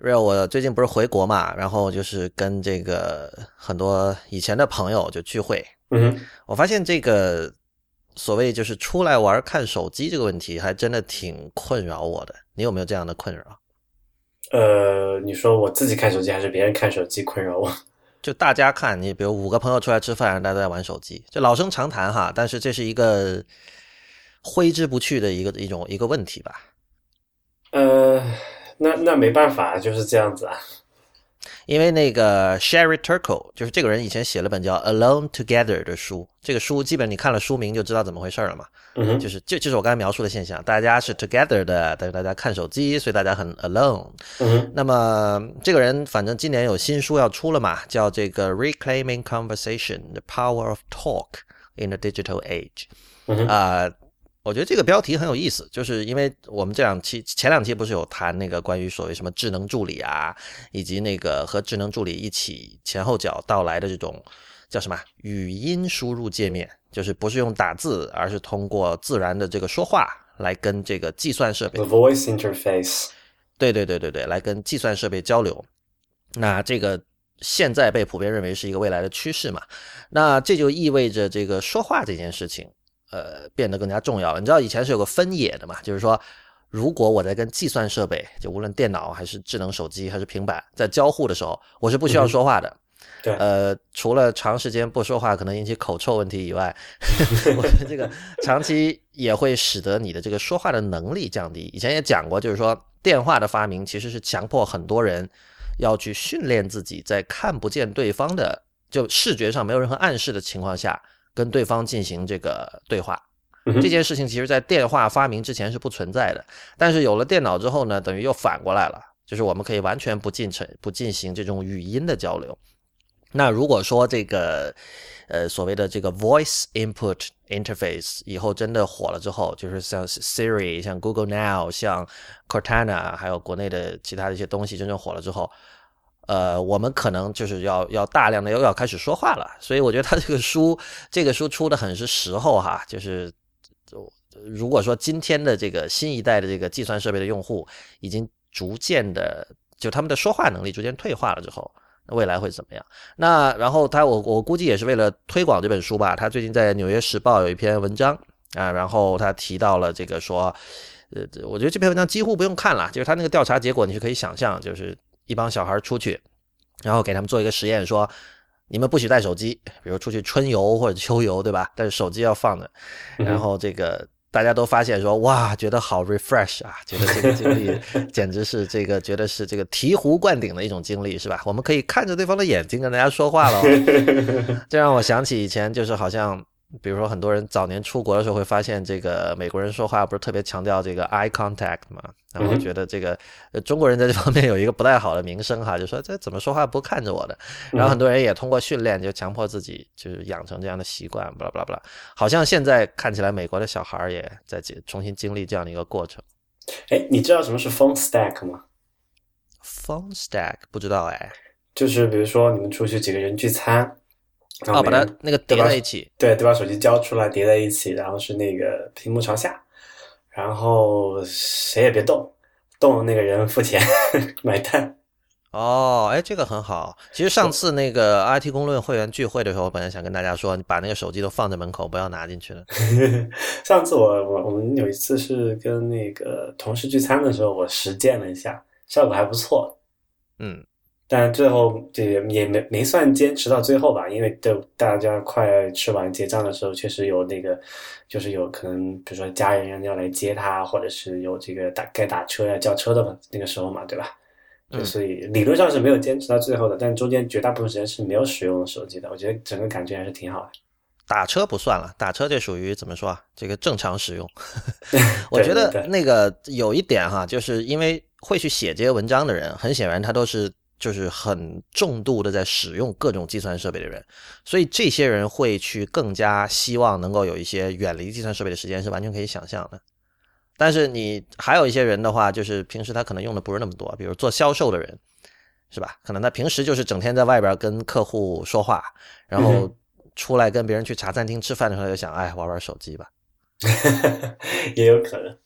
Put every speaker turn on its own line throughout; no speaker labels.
real，我最近不是回国嘛，然后就是跟这个很多以前的朋友就聚会，
嗯
我发现这个所谓就是出来玩看手机这个问题，还真的挺困扰我的。你有没有这样的困扰？
呃，你说我自己看手机还是别人看手机困扰我？
就大家看你，比如五个朋友出来吃饭，大家都在玩手机，就老生常谈哈。但是这是一个挥之不去的一个一种一个问题吧。
呃，那那没办法，就是这样子啊。
因为那个 Sherry Turkle 就是这个人以前写了本叫《Alone Together》的书，这个书基本你看了书名就知道怎么回事了嘛。就是就就是我刚才描述的现象，大家是 together 的，但是大家看手机，所以大家很 alone。那么这个人反正今年有新书要出了嘛，叫这个 Reclaiming Conversation: The Power of Talk in the Digital Age。啊、我觉得这个标题很有意思，就是因为我们这两期前两期不是有谈那个关于所谓什么智能助理啊，以及那个和智能助理一起前后脚到来的这种叫什么语音输入界面，就是不是用打字，而是通过自然的这个说话来跟这个计算设备
The voice interface。
对对对对对，来跟计算设备交流。那这个现在被普遍认为是一个未来的趋势嘛？那这就意味着这个说话这件事情，呃，变得更加重要了。你知道以前是有个分野的嘛？就是说，如果我在跟计算设备，就无论电脑还是智能手机还是平板，在交互的时候，我是不需要说话的。
对，
呃，除了长时间不说话可能引起口臭问题以外，我觉得这个长期也会使得你的这个说话的能力降低。以前也讲过，就是说电话的发明其实是强迫很多人要去训练自己，在看不见对方的，就视觉上没有任何暗示的情况下，跟对方进行这个对话。这件事情其实在电话发明之前是不存在的，但是有了电脑之后呢，等于又反过来了，就是我们可以完全不进程不进行这种语音的交流。那如果说这个呃所谓的这个 voice input interface 以后真的火了之后，就是像 Siri、像 Google Now、像 Cortana，还有国内的其他的一些东西真正火了之后，呃，我们可能就是要要大量的要要开始说话了。所以我觉得他这个书 这个书出的很是时候哈，就是如果说今天的这个新一代的这个计算设备的用户已经逐渐的就他们的说话能力逐渐退化了之后。那未来会怎么样？那然后他我我估计也是为了推广这本书吧。他最近在《纽约时报》有一篇文章啊，然后他提到了这个说，呃，我觉得这篇文章几乎不用看了，就是他那个调查结果你是可以想象，就是一帮小孩出去，然后给他们做一个实验，说你们不许带手机，比如出去春游或者秋游，对吧？但是手机要放着，然后这个。大家都发现说哇，觉得好 refresh 啊，觉得这个经历 简直是这个，觉得是这个醍醐灌顶的一种经历，是吧？我们可以看着对方的眼睛跟大家说话了，这让我想起以前就是好像，比如说很多人早年出国的时候会发现，这个美国人说话不是特别强调这个 eye contact 嘛，然后觉得这个呃中国人在这方面有一个不太好的名声哈，就说这怎么说话不看着我的，然后很多人也通过训练就强迫自己就是养成这样的习惯，巴拉巴拉。巴拉，好像现在看起来美国的小孩也在重新经历这样的一个过程。
哎，你知道什么是 phone stack 吗
？Phone stack 不知道哎，
就是比如说你们出去几个人聚餐，然后
哦，把它那个叠在一起，
对，对，把手机交出来叠在一起，然后是那个屏幕朝下，然后谁也别动，动的那个人付钱 买单。
哦，哎，这个很好。其实上次那个 IT 公论会员聚会的时候，我本来想跟大家说，你把那个手机都放在门口，不要拿进去了。
上次我我我们有一次是跟那个同事聚餐的时候，我实践了一下，效果还不错。
嗯，
但最后这也也没没算坚持到最后吧，因为都大家快吃完结账的时候，确实有那个，就是有可能，比如说家人要来接他，或者是有这个打该打车呀、叫车的那个时候嘛，对吧？就
嗯
所以理论上是没有坚持到最后的，但中间绝大部分时间是没有使用手机的。我觉得整个感觉还是挺好的。
打车不算了，打车这属于怎么说啊？这个正常使用。我觉得那个有一点哈，就是因为会去写这些文章的人，很显然他都是就是很重度的在使用各种计算设备的人，所以这些人会去更加希望能够有一些远离计算设备的时间，是完全可以想象的。但是你还有一些人的话，就是平时他可能用的不是那么多，比如做销售的人，是吧？可能他平时就是整天在外边跟客户说话，然后
嗯
出来跟别人去茶餐厅吃饭的时候，就想，哎，玩玩手机吧。
也有可能。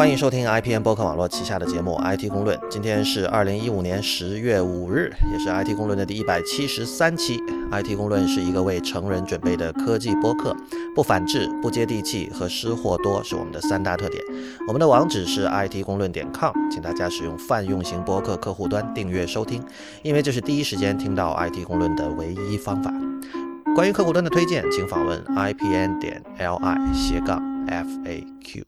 欢迎收听 IPN 播客网络旗下的节目《IT 公论》。今天是二零一五年十月五日，也是 IT 公论的第一百七十三期。IT 公论是一个为成人准备的科技播客，不反制、不接地气和失货多是我们的三大特点。我们的网址是 IT 公论点 com，请大家使用泛用型播客客户端订阅收听，因为这是第一时间听到 IT 公论的唯一方法。关于客户端的推荐，请访问 IPN 点 LI 斜杠 FAQ。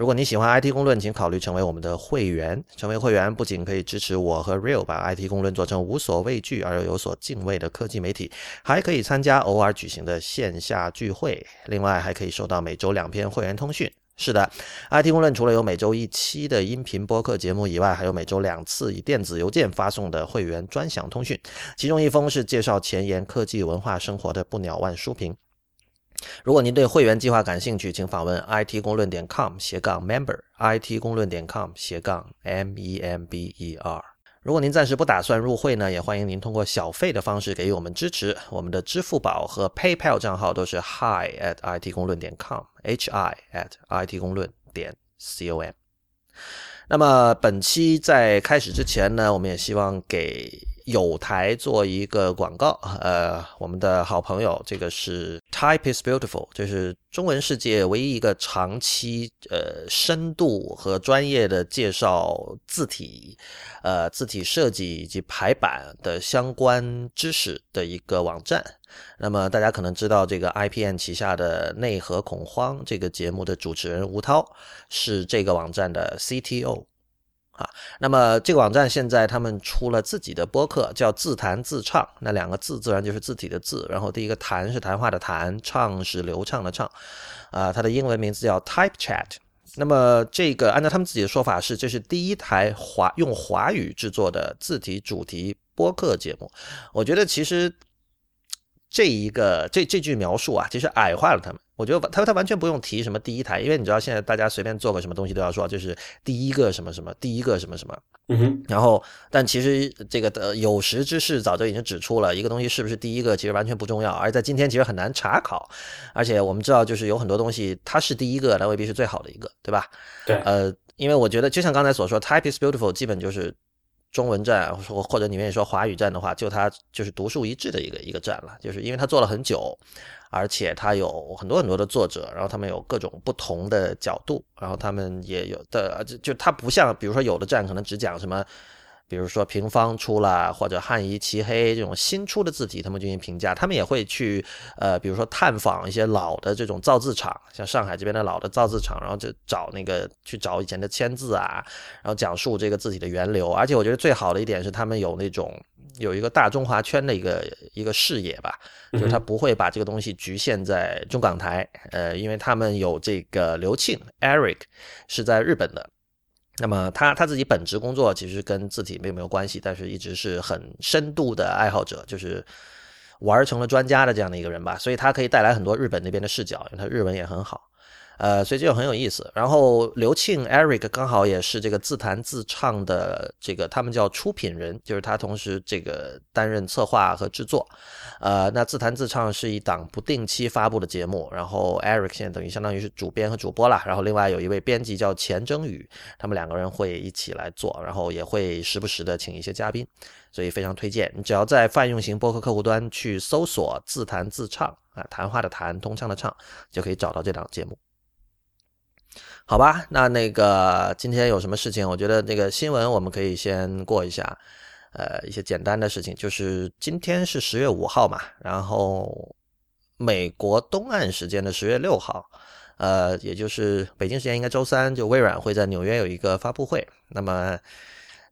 如果你喜欢 IT 公论，请考虑成为我们的会员。成为会员不仅可以支持我和 Real 把 IT 公论做成无所畏惧而又有所敬畏的科技媒体，还可以参加偶尔举行的线下聚会。另外，还可以收到每周两篇会员通讯。是的，IT 公论除了有每周一期的音频播客节目以外，还有每周两次以电子邮件发送的会员专享通讯，其中一封是介绍前沿科技文化生活的不鸟万书评。如果您对会员计划感兴趣，请访问 it 公论点 com 斜杠 member，it 公论点 com 斜杠 m e m b e r。如果您暂时不打算入会呢，也欢迎您通过小费的方式给予我们支持。我们的支付宝和 PayPal 账号都是 hi at it 公论点 com，h i at it 公论点 c o m。那么本期在开始之前呢，我们也希望给。有台做一个广告，呃，我们的好朋友，这个是 Type is Beautiful，就是中文世界唯一一个长期呃深度和专业的介绍字体，呃字体设计以及排版的相关知识的一个网站。那么大家可能知道，这个 IPN 旗下的内核恐慌这个节目的主持人吴涛是这个网站的 CTO。啊，那么这个网站现在他们出了自己的播客，叫自弹自唱。那两个字自然就是字体的字，然后第一个谈是谈话的谈，唱是流畅的唱。啊，它的英文名字叫 Type Chat。那么这个按照他们自己的说法是，这是第一台华用华语制作的字体主题播客节目。我觉得其实这一个这这句描述啊，其实矮化了他们。我觉得他他完全不用提什么第一台，因为你知道现在大家随便做个什么东西都要说就是第一个什么什么，第一个什么什么。
嗯哼。
然后，但其实这个的有识之士早就已经指出了，一个东西是不是第一个其实完全不重要，而在今天其实很难查考。而且我们知道，就是有很多东西它是第一个，但未必是最好的一个，对吧？
对。
呃，因为我觉得就像刚才所说，Type is beautiful 基本就是中文站，或或者你愿意说华语站的话，就它就是独树一帜的一个一个站了，就是因为它做了很久。而且它有很多很多的作者，然后他们有各种不同的角度，然后他们也有的就就它不像，比如说有的站可能只讲什么，比如说平方出了或者汉仪齐黑这种新出的字体，他们进行评价，他们也会去呃，比如说探访一些老的这种造字厂，像上海这边的老的造字厂，然后就找那个去找以前的签字啊，然后讲述这个字体的源流。而且我觉得最好的一点是他们有那种。有一个大中华圈的一个一个视野吧，就是他不会把这个东西局限在中港台，呃，因为他们有这个刘庆 Eric 是在日本的，那么他他自己本职工作其实跟字体并没有关系，但是一直是很深度的爱好者，就是玩成了专家的这样的一个人吧，所以他可以带来很多日本那边的视角，因为他日文也很好。呃，所以这就很有意思。然后刘庆 Eric 刚好也是这个自弹自唱的这个，他们叫出品人，就是他同时这个担任策划和制作。呃，那自弹自唱是一档不定期发布的节目。然后 Eric 现在等于相当于是主编和主播了。然后另外有一位编辑叫钱征宇，他们两个人会一起来做，然后也会时不时的请一些嘉宾，所以非常推荐。你只要在泛用型播客客户端去搜索“自弹自唱”啊，谈话的谈，通畅的畅，就可以找到这档节目。好吧，那那个今天有什么事情？我觉得那个新闻我们可以先过一下，呃，一些简单的事情，就是今天是十月五号嘛，然后美国东岸时间的十月六号，呃，也就是北京时间应该周三，就微软会在纽约有一个发布会。那么，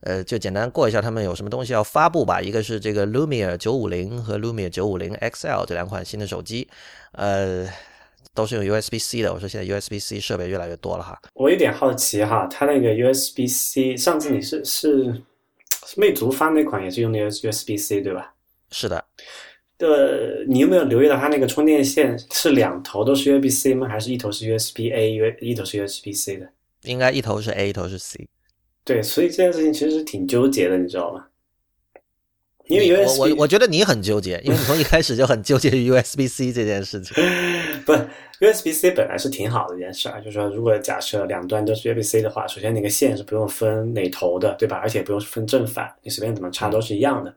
呃，就简单过一下他们有什么东西要发布吧。一个是这个 Lumia 九五零和 Lumia 九五零 XL 这两款新的手机，呃。都是用 USB C 的，我说现在 USB C 设备越来越多了哈。
我有点好奇哈，它那个 USB C，上次你是是魅族发那款也是用的 USB C 对吧？
是的。
的，你有没有留意到它那个充电线是两头都是 USB C 吗？还是一头是 USB A，一头是 USB C 的？
应该一头是 A，一头是 C。
对，所以这件事情其实挺纠结的，你知道吗？因为
我我我觉得你很纠结，因为你从一开始就很纠结于 USB C 这件事情。
不，USB C 本来是挺好的一件事啊，就是说，如果假设两端都是 USB C 的话，首先那个线是不用分哪头的，对吧？而且不用分正反，你随便怎么插都是一样的。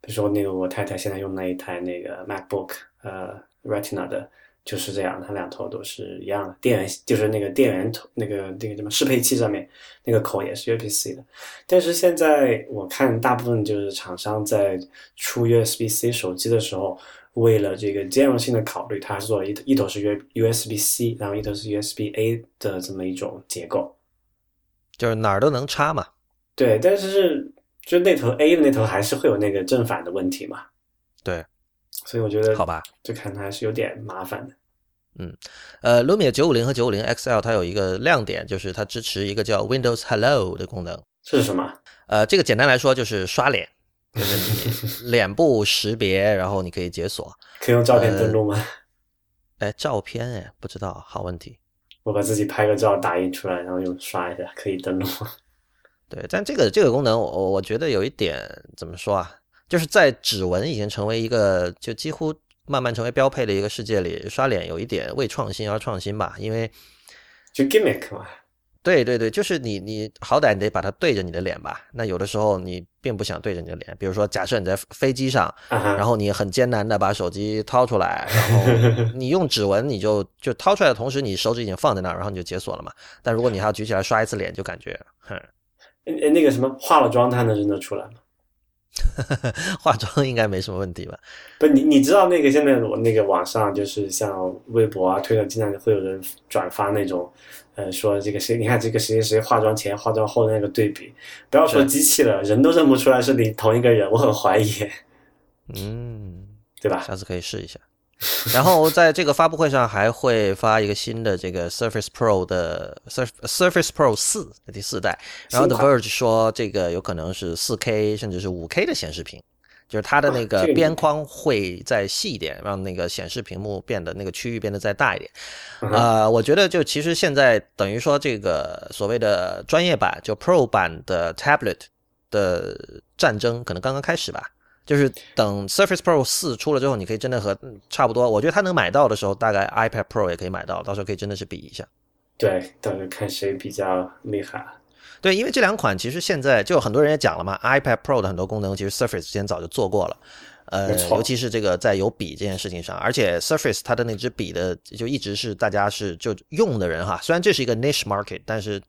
比如说那个我太太现在用那一台那个 MacBook，呃，Retina 的。就是这样，它两头都是一样的，电源就是那个电源头，那个那个什么适配器上面那个口也是 USB-C 的。但是现在我看大部分就是厂商在出 USB-C 手机的时候，为了这个兼容性的考虑，它是做了一一头是 U USB-C，然后一头是 USB-A 的这么一种结构，
就是哪儿都能插嘛。
对，但是就那头 A 的那头还是会有那个正反的问题嘛。
对。
所以我觉得，
好吧，
就看它还是有点麻烦的。
嗯，呃，Lumia 九五零和九五零 XL 它有一个亮点，就是它支持一个叫 Windows Hello 的功能。
这是什么？
呃，这个简单来说就是刷脸，就是你脸部识别，然后你可以解锁。
可以用照片登录吗？
哎，照片哎，不知道，好问题。
我把自己拍个照打印出来，然后用刷一下，可以登录吗？
对，但这个这个功能，我我觉得有一点怎么说啊？就是在指纹已经成为一个就几乎慢慢成为标配的一个世界里，刷脸有一点为创新而创新吧，因为
就 gimmick 嘛。
对对对，就是你你好歹你得把它对着你的脸吧。那有的时候你并不想对着你的脸，比如说假设你在飞机上，然后你很艰难的把手机掏出来，然后 你用指纹，你就就掏出来的同时，你手指已经放在那儿，然后你就解锁了嘛。但如果你还要举起来刷一次脸，就感觉哼。
哎，那个什么化了妆，它能认得出来吗？
化妆应该没什么问题吧？
不，你你知道那个现在我那个网上就是像微博啊、推特，经常会有人转发那种，呃，说这个谁，你看这个谁谁化妆前、化妆后的那个对比，不要说机器了，人都认不出来是你同一个人，我很怀疑。
嗯，
对吧？
下次可以试一下。然后在这个发布会上还会发一个新的这个 Surface Pro 的 Surface Pro 四的第四代，然后 The Verge 说这个有可能是 4K 甚至是 5K 的显示屏，就是它的那个边框会再细一点，让那个显示屏幕变得那个区域变得再大一点。呃，我觉得就其实现在等于说这个所谓的专业版就 Pro 版的 Tablet 的战争可能刚刚开始吧。就是等 Surface Pro 四出了之后，你可以真的和差不多。我觉得它能买到的时候，大概 iPad Pro 也可以买到，到时候可以真的是比一下。
对，到时候看谁比较厉害。
对，因为这两款其实现在就很多人也讲了嘛，iPad Pro 的很多功能其实 Surface 之前早就做过了。呃，尤其是这个在有笔这件事情上，而且 Surface 它的那支笔的就一直是大家是就用的人哈，虽然这是一个 niche market，但是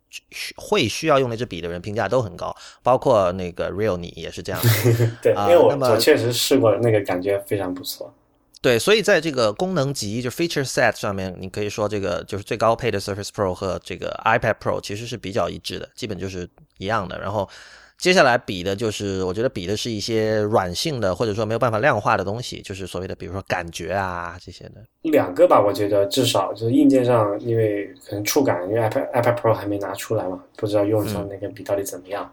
会需要用那支笔的人评价都很高，包括那个 Real 你也是这样。
对，因为我我确实试过，那个感觉非常不错。
对，所以在这个功能级就 feature set 上面，你可以说这个就是最高配的 Surface Pro 和这个 iPad Pro 其实是比较一致的，基本就是一样的。然后。接下来比的就是，我觉得比的是一些软性的，或者说没有办法量化的东西，就是所谓的，比如说感觉啊这些的。
两个吧，我觉得至少就是硬件上，因为可能触感，因为 iPad iPad Pro 还没拿出来嘛，不知道用上那个笔到底怎么样。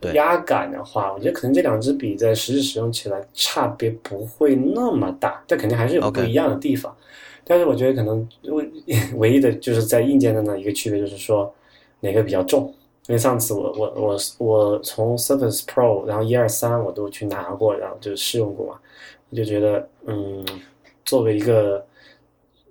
对压感的话，我觉得可能这两支笔在实际使用起来差别不会那么大，但肯定还是有不一样的地方。但是我觉得可能唯唯一的就是在硬件的那一个区别就是说哪个比较重。因为上次我我我我从 Surface Pro，然后一二三我都去拿过，然后就试用过嘛，我就觉得，嗯，作为一个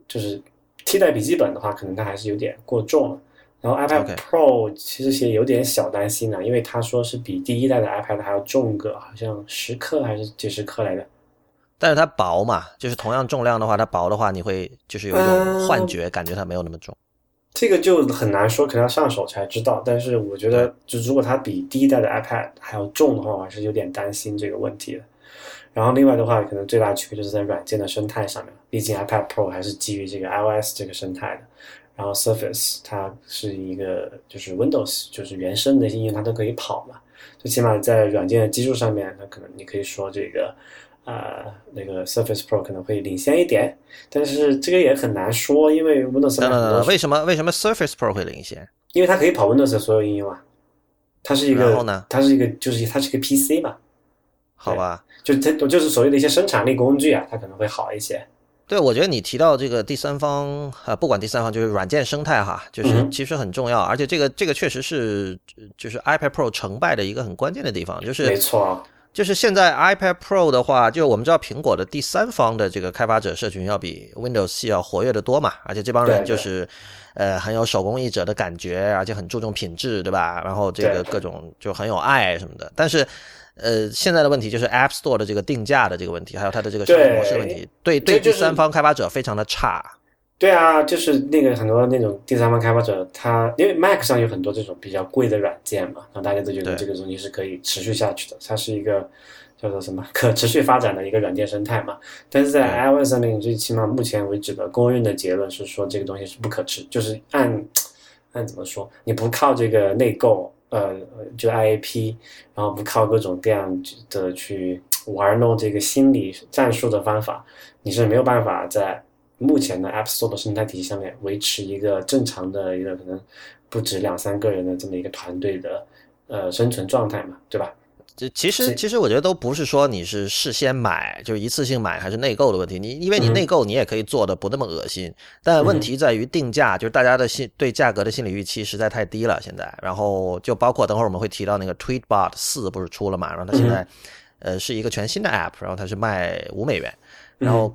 就是替代笔记本的话，可能它还是有点过重了。然后 iPad Pro 其实也有点小担心呢，因为他说是比第一代的 iPad 还要重个，好像十克还是几十克来的。
但是它薄嘛，就是同样重量的话，它薄的话，你会就是有一种幻觉，感觉它没有那么重。
这个就很难说，可能要上手才知道。但是我觉得，就如果它比第一代的 iPad 还要重的话，我还是有点担心这个问题的。然后另外的话，可能最大的区别就是在软件的生态上面，毕竟 iPad Pro 还是基于这个 iOS 这个生态的，然后 Surface 它是一个就是 Windows 就是原生的一些应用它都可以跑嘛，最起码在软件的基础上面，那可能你可以说这个。呃，那个 Surface Pro 可能会领先一点，但是这个也很难说，因为 Windows
呃，为什么为什么 Surface Pro 会领先？
因为它可以跑 Windows 的所有应用啊，它是一个，
然后呢？
它是一个，就是它是一个 PC 嘛，
好吧，
就它就是所谓的一些生产力工具啊，它可能会好一些。
对，我觉得你提到这个第三方啊，不管第三方就是软件生态哈，就是其实很重要，而且这个这个确实是就是 iPad Pro 成败的一个很关键的地方，就是
没错。
就是现在 iPad Pro 的话，就我们知道苹果的第三方的这个开发者社群要比 Windows 系要活跃的多嘛，而且这帮人就是，呃，很有手工艺者的感觉，而且很注重品质，对吧？然后这个各种就很有爱什么的。但是，呃，现在的问题就是 App Store 的这个定价的这个问题，还有它的这个商业模式问题，对对第三方开发者非常的差。
对啊，就是那个很多那种第三方开发者，他因为 Mac 上有很多这种比较贵的软件嘛，然后大家都觉得这个东西是可以持续下去的，它是一个叫做什么可持续发展的一个软件生态嘛。但是在 iOS 上面，最起码目前为止的公认的结论是说，这个东西是不可持，就是按按怎么说，你不靠这个内购，呃，就 IAP，然后不靠各种各样的去玩弄这个心理战术的方法，你是没有办法在。目前的 App Store 的生态体系下面，维持一个正常的一个可能不止两三个人的这么一个团队的呃生存状态嘛，对吧？
这其实其实我觉得都不是说你是事先买就是一次性买还是内购的问题，你因为你内购你也可以做的不那么恶心，但问题在于定价，就是大家的心对价格的心理预期实在太低了现在。然后就包括等会儿我们会提到那个 Tweetbot 四不是出了嘛，然后它现在呃是一个全新的 App，然后它是卖五美元，然后。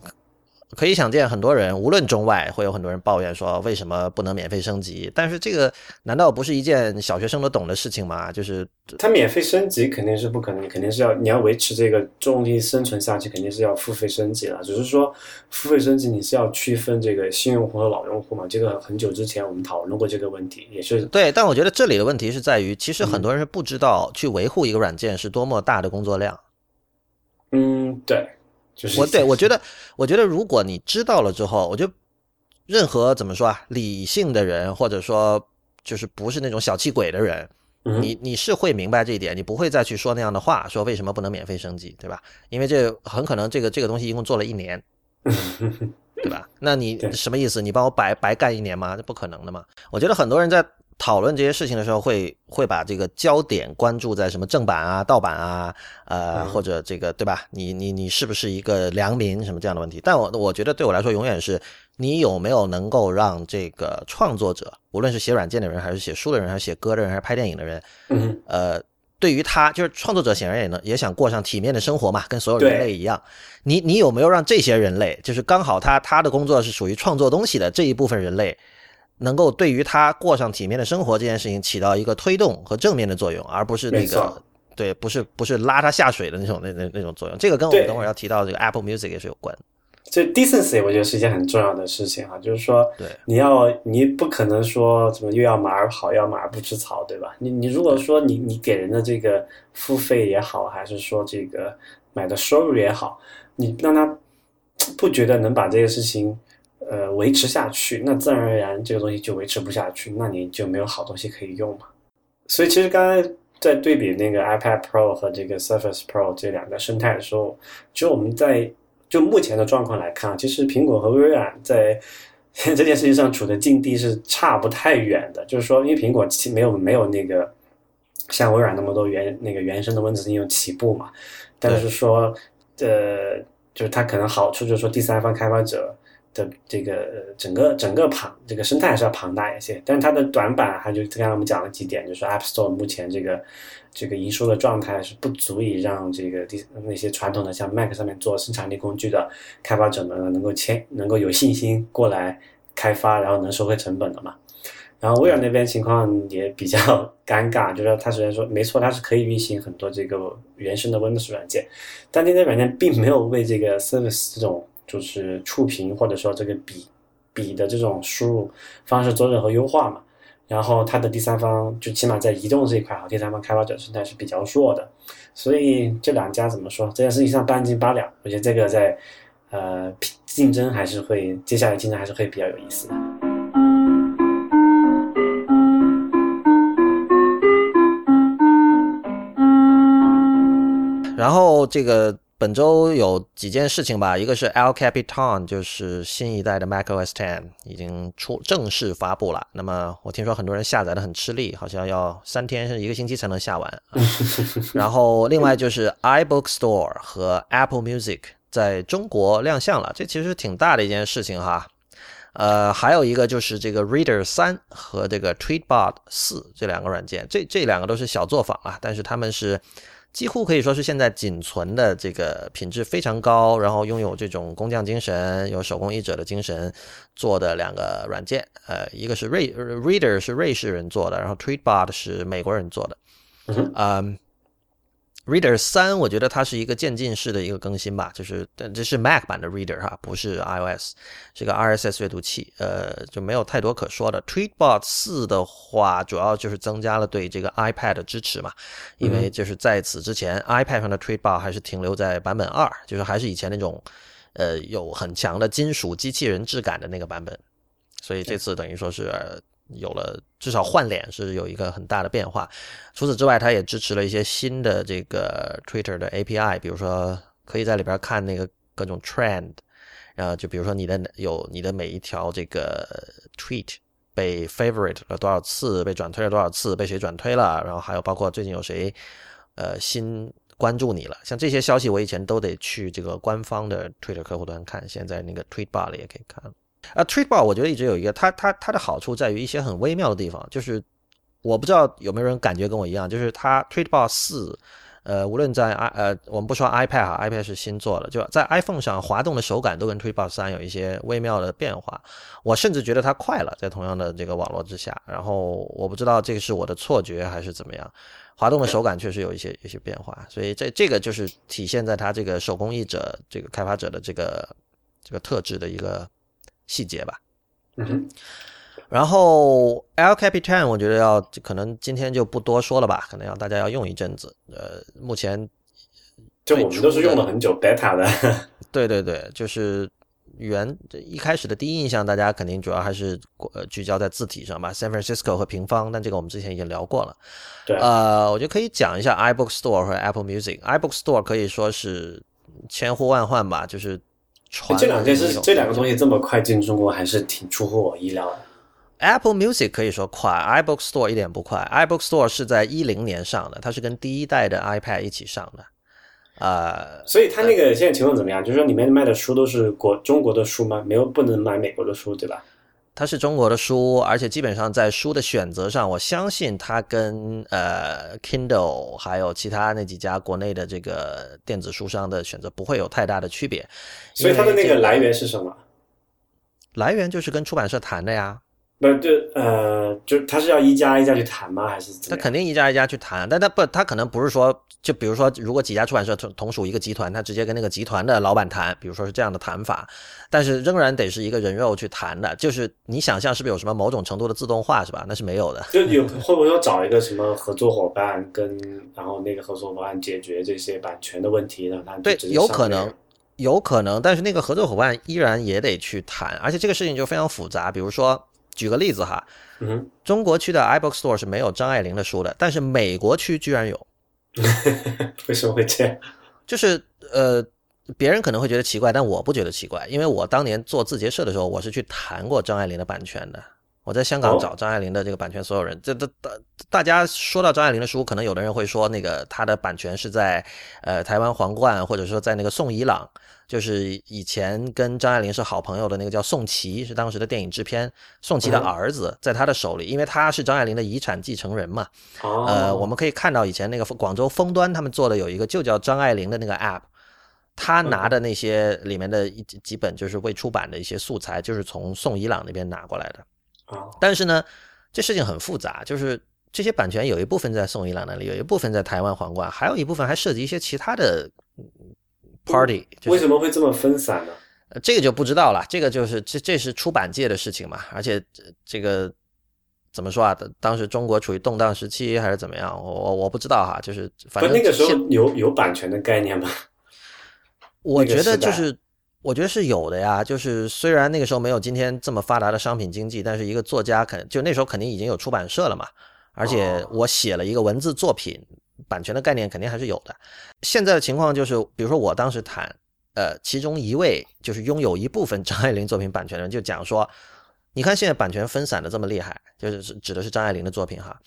可以想见，很多人无论中外，会有很多人抱怨说，为什么不能免费升级？但是这个难道不是一件小学生都懂的事情吗？就是
它免费升级肯定是不可能，肯定是要你要维持这个重力生存下去，肯定是要付费升级了。只是说付费升级你是要区分这个新用户和老用户嘛？这个很久之前我们讨论过这个问题，也是
对。但我觉得这里的问题是在于，其实很多人是不知道去维护一个软件是多么大的工作量。
嗯，对。
我对我觉得，我觉得如果你知道了之后，我就任何怎么说啊，理性的人或者说就是不是那种小气鬼的人，你你是会明白这一点，你不会再去说那样的话，说为什么不能免费升级，对吧？因为这很可能这个这个东西一共做了一年，对吧？那你什么意思？你帮我白白干一年吗？这不可能的嘛！我觉得很多人在。讨论这些事情的时候，会会把这个焦点关注在什么正版啊、盗版啊，呃，或者这个对吧？你你你是不是一个良民什么这样的问题？但我我觉得对我来说，永远是你有没有能够让这个创作者，无论是写软件的人，还是写书的人，还是写歌的人，还是拍电影的人，
嗯，
呃，对于他就是创作者，显然也能也想过上体面的生活嘛，跟所有人类一样。你你有没有让这些人类，就是刚好他他的工作是属于创作东西的这一部分人类？能够对于他过上体面的生活这件事情起到一个推动和正面的作用，而不是那个对，不是不是拉他下水的那种那那那种作用。这个跟我们等会儿要提到这个 Apple Music 也是有关。
这 decency 我觉得是一件很重要的事情哈，就是说，
对，
你要你不可能说怎么又要马儿好，要马儿不吃草，对吧？你你如果说你你给人的这个付费也好，还是说这个买的收入也好，你让他不觉得能把这个事情。呃，维持下去，那自然而然这个东西就维持不下去，那你就没有好东西可以用嘛。所以其实刚才在对比那个 iPad Pro 和这个 Surface Pro 这两个生态的时候，其实我们在就目前的状况来看，其实苹果和微软在 这件事情上处的境地是差不太远的。就是说，因为苹果其没有没有那个像微软那么多原那个原生的 Windows 应用起步嘛，但是说呃，就是它可能好处就是说第三方开发者。的这个整个整个庞这个生态还是要庞大一些，但是它的短板，还就刚才我们讲了几点，就是 App Store 目前这个这个营收的状态是不足以让这个第那些传统的像 Mac 上面做生产力工具的开发者们能够签能够有信心过来开发，然后能收回成本的嘛。然后微软那边情况也比较 尴尬，就是它虽然说没错，它是可以运行很多这个原生的 Windows 软件，但这些软件并没有为这个 Service 这种。就是触屏或者说这个笔笔的这种输入方式做任何优化嘛，然后它的第三方就起码在移动这一块哈，第三方开发者生态是比较弱的，所以这两家怎么说这件事情上半斤八两，我觉得这个在呃竞争还是会接下来竞争还是会比较有意思的。
然后这个。本周有几件事情吧，一个是 El Capitan，就是新一代的 macOS 10已经出正式发布了。那么我听说很多人下载的很吃力，好像要三天甚至一个星期才能下完。然后另外就是 iBook Store 和 Apple Music 在中国亮相了，这其实挺大的一件事情哈。呃，还有一个就是这个 Reader 三和这个 Tweetbot 四这两个软件，这这两个都是小作坊啊，但是他们是。几乎可以说是现在仅存的这个品质非常高，然后拥有这种工匠精神、有手工艺者的精神做的两个软件。呃，一个是瑞 Reader 是瑞士人做的，然后 Tweetbot 是美国人做的。嗯。Reader 三，我觉得它是一个渐进式的一个更新吧，就是这是 Mac 版的 Reader 哈，不是 iOS，是个 RSS 阅读器，呃，就没有太多可说的。Tweetbot 四的话，主要就是增加了对这个 iPad 的支持嘛，因为就是在此之前，iPad 上的 Tweetbot 还是停留在版本二，就是还是以前那种，呃，有很强的金属机器人质感的那个版本，所以这次等于说是。有了，至少换脸是有一个很大的变化。除此之外，它也支持了一些新的这个 Twitter 的 API，比如说可以在里边看那个各种 trend，然后就比如说你的有你的每一条这个 tweet 被 favorite 了多少次，被转推了多少次，被谁转推了，然后还有包括最近有谁呃新关注你了，像这些消息我以前都得去这个官方的 Twitter 客户端看，现在那个 Tweetbar 里也可以看。啊，Tweetbot 我觉得一直有一个它它它的好处在于一些很微妙的地方，就是我不知道有没有人感觉跟我一样，就是它 Tweetbot 四，呃，无论在 i 呃，我们不说 iPad 哈，iPad 是新做的，就在 iPhone 上滑动的手感都跟 Tweetbot 三有一些微妙的变化。我甚至觉得它快了，在同样的这个网络之下。然后我不知道这个是我的错觉还是怎么样，滑动的手感确实有一些一些变化。所以这这个就是体现在它这个手工艺者这个开发者的这个这个特质的一个。细节吧，
嗯，
然后 El Capitan 我觉得要可能今天就不多说了吧，可能要大家要用一阵子。呃，目前
就我们都是用了很久 beta 的，
对对对，就是原一开始的第一印象，大家肯定主要还是呃聚焦在字体上吧，San Francisco 和平方，但这个我们之前已经聊过了。
对，
呃，我觉得可以讲一下 iBook Store 和 Apple Music。iBook Store 可以说是千呼万唤吧，就是。
这两件事，这两个东西这么快进中国，还是挺出乎我意料的。
Apple Music 可以说快，iBook Store 一点不快。iBook Store 是在一零年上的，它是跟第一代的 iPad 一起上的。呃，
所以它那个现在情况怎么样？就是说里面卖的书都是国中国的书吗？没有，不能买美国的书，对吧？
它是中国的书，而且基本上在书的选择上，我相信它跟呃 Kindle 还有其他那几家国内的这个电子书商的选择不会有太大的区别。
所以它的那个来源是什么？
来源就是跟出版社谈的呀。
不，就呃，就他是要一家一家去谈吗？还是
他肯定一家一家去谈？但他不，他可能不是说，就比如说，如果几家出版社同同属一个集团，他直接跟那个集团的老板谈，比如说是这样的谈法，但是仍然得是一个人肉去谈的。就是你想象是不是有什么某种程度的自动化，是吧？那是没有的。
就有会不会说找一个什么合作伙伴，跟然后那个合作伙伴解决这些版权的问题呢？他
对，有可能，有可能，但是那个合作伙伴依然也得去谈，而且这个事情就非常复杂，比如说。举个例子哈，
嗯，
中国区的 iBook Store 是没有张爱玲的书的，但是美国区居然有，
为什么会这样？
就是呃，别人可能会觉得奇怪，但我不觉得奇怪，因为我当年做字节社的时候，我是去谈过张爱玲的版权的。我在香港找张爱玲的这个版权所有人，这这大大家说到张爱玲的书，可能有的人会说那个她的版权是在呃台湾皇冠，或者说在那个宋怡朗。就是以前跟张爱玲是好朋友的那个叫宋琦，是当时的电影制片。宋琦的儿子在他的手里，因为他是张爱玲的遗产继承人嘛。呃，我们可以看到以前那个广州峰端他们做的有一个就叫张爱玲的那个 app，他拿的那些里面的一几本就是未出版的一些素材，就是从宋伊朗那边拿过来的。但是呢，这事情很复杂，就是这些版权有一部分在宋伊朗那里，有一部分在台湾皇冠，还有一部分还涉及一些其他的。Party
为什么会这么分散呢？
呃，这个就不知道了。这个就是这这是出版界的事情嘛。而且这个怎么说啊？当时中国处于动荡时期还是怎么样？我我我不知道哈。就是反正
那个时候有有版权的概念吗？
我觉得就是我觉得是有的呀。就是虽然那个时候没有今天这么发达的商品经济，但是一个作家肯就那时候肯定已经有出版社了嘛。而且我写了一个文字作品。版权的概念肯定还是有的。现在的情况就是，比如说我当时谈，呃，其中一位就是拥有一部分张爱玲作品版权的人，就讲说，你看现在版权分散的这么厉害，就是指的是张爱玲的作品哈。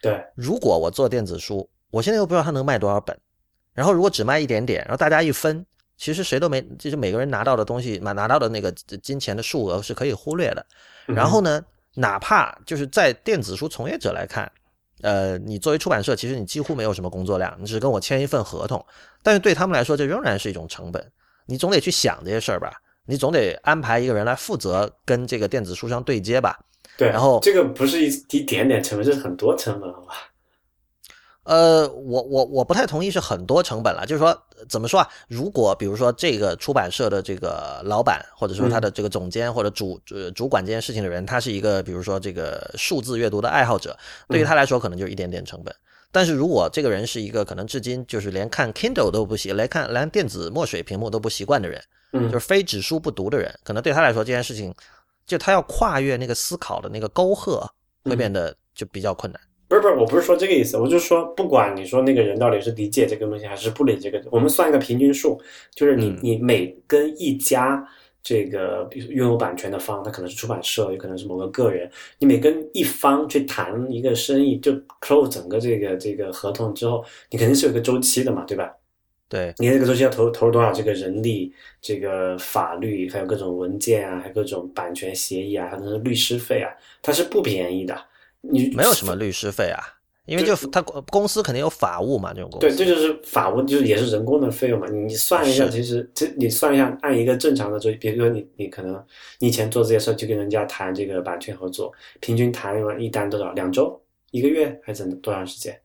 对，
如果我做电子书，我现在又不知道它能卖多少本，然后如果只卖一点点，然后大家一分，其实谁都没，就是每个人拿到的东西，拿拿到的那个金钱的数额是可以忽略的。然后呢，哪怕就是在电子书从业者来看。呃，你作为出版社，其实你几乎没有什么工作量，你只是跟我签一份合同。但是对他们来说，这仍然是一种成本。你总得去想这些事儿吧？你总得安排一个人来负责跟这个电子书商对接吧？
对，
然后
这个不是一一点点成本，这是很多成本，好吧？
呃，我我我不太同意是很多成本了，就是说怎么说啊？如果比如说这个出版社的这个老板，或者说他的这个总监或者主呃主管这件事情的人，他是一个比如说这个数字阅读的爱好者，对于他来说可能就是一点点成本。但是如果这个人是一个可能至今就是连看 Kindle 都不习，来看连电子墨水屏幕都不习惯的人，
嗯，
就是非纸书不读的人，可能对他来说这件事情，就他要跨越那个思考的那个沟壑，会变得就比较困难。
不是不是，我不是说这个意思，我就说，不管你说那个人到底是理解这个东西还是不理解这个，我们算一个平均数，就是你你每跟一家这个拥有版权的方，他可能是出版社，也可能是某个个人，你每跟一方去谈一个生意，就 close 整个这个这个合同之后，你肯定是有个周期的嘛，对吧？
对，
你这个周期要投投入多少这个人力、这个法律，还有各种文件啊，还有各种版权协议啊，还有律师费啊，它是不便宜的。你
没有什么律师费啊，因为就他公司肯定有法务嘛，这种公
司。对，这就是法务，就是也是人工的费用嘛。你算一下，其实这你算一下，按一个正常的做，比如说你你可能你以前做这些事儿，就跟人家谈这个版权合作，平均谈完一单多少？两周、一个月还是多长时间？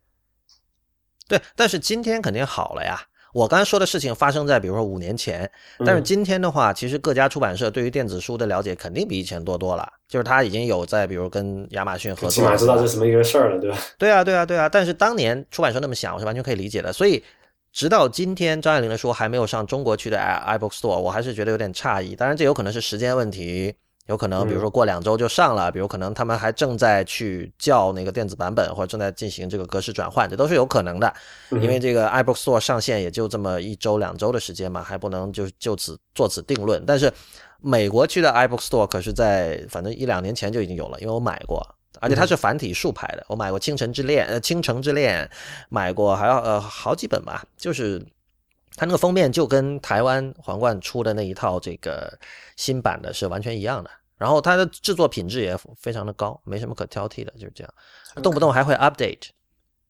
对，但是今天肯定好了呀。我刚才说的事情发生在比如说五年前，但是今天的话，其实各家出版社对于电子书的了解肯定比以前多多了。就是他已经有在比如跟亚马逊合作，
起码知道这什么一个事儿了，对吧？
对啊，对啊，对啊。但是当年出版社那么想，我是完全可以理解的。所以直到今天，张爱玲的书还没有上中国区的 i iBook Store，我还是觉得有点诧异。当然，这有可能是时间问题。有可能，比如说过两周就上了，比如可能他们还正在去叫那个电子版本，或者正在进行这个格式转换，这都是有可能的。因为这个 iBook Store 上线也就这么一周两周的时间嘛，还不能就就此做此定论。但是美国区的 iBook Store 可是在反正一两年前就已经有了，因为我买过，而且它是繁体竖排的。我买过《倾城之恋》呃，《倾城之恋》，买过还要呃好几本吧，就是它那个封面就跟台湾皇冠出的那一套这个新版的是完全一样的。然后它的制作品质也非常的高，没什么可挑剔的，就是这样，动不动还会 update，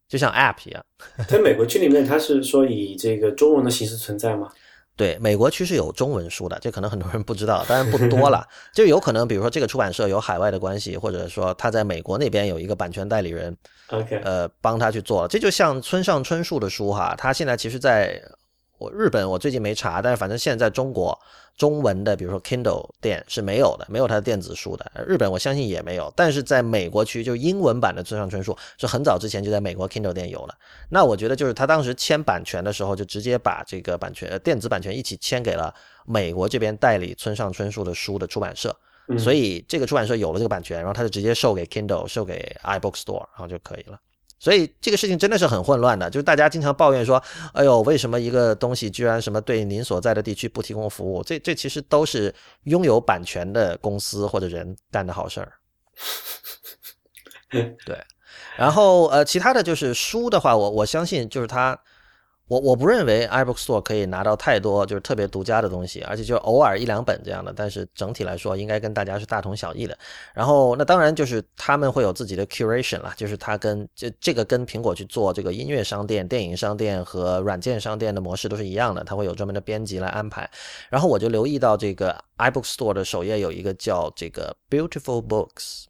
就像 app 一样。
在美国区里面，它是说以这个中文的形式存在吗？
对，美国区是有中文书的，这可能很多人不知道，当然不多了。就有可能，比如说这个出版社有海外的关系，或者说他在美国那边有一个版权代理人
，OK，
呃，帮他去做。这就像村上春树的书哈，他现在其实在。我日本我最近没查，但是反正现在中国中文的，比如说 Kindle 店是没有的，没有它的电子书的。日本我相信也没有，但是在美国区就英文版的村上春树是很早之前就在美国 Kindle 店有了。那我觉得就是他当时签版权的时候，就直接把这个版权电子版权一起签给了美国这边代理村上春树的书的出版社，所以这个出版社有了这个版权，然后他就直接售给 Kindle，售给 iBook Store，然后就可以了。所以这个事情真的是很混乱的，就是大家经常抱怨说：“哎呦，为什么一个东西居然什么对您所在的地区不提供服务？”这这其实都是拥有版权的公司或者人干的好事儿。对，然后呃，其他的就是书的话，我我相信就是它。我我不认为 iBook Store 可以拿到太多就是特别独家的东西，而且就偶尔一两本这样的，但是整体来说应该跟大家是大同小异的。然后那当然就是他们会有自己的 curation 啦，就是它跟这这个跟苹果去做这个音乐商店、电影商店和软件商店的模式都是一样的，它会有专门的编辑来安排。然后我就留意到这个 iBook Store 的首页有一个叫这个 Beautiful Books。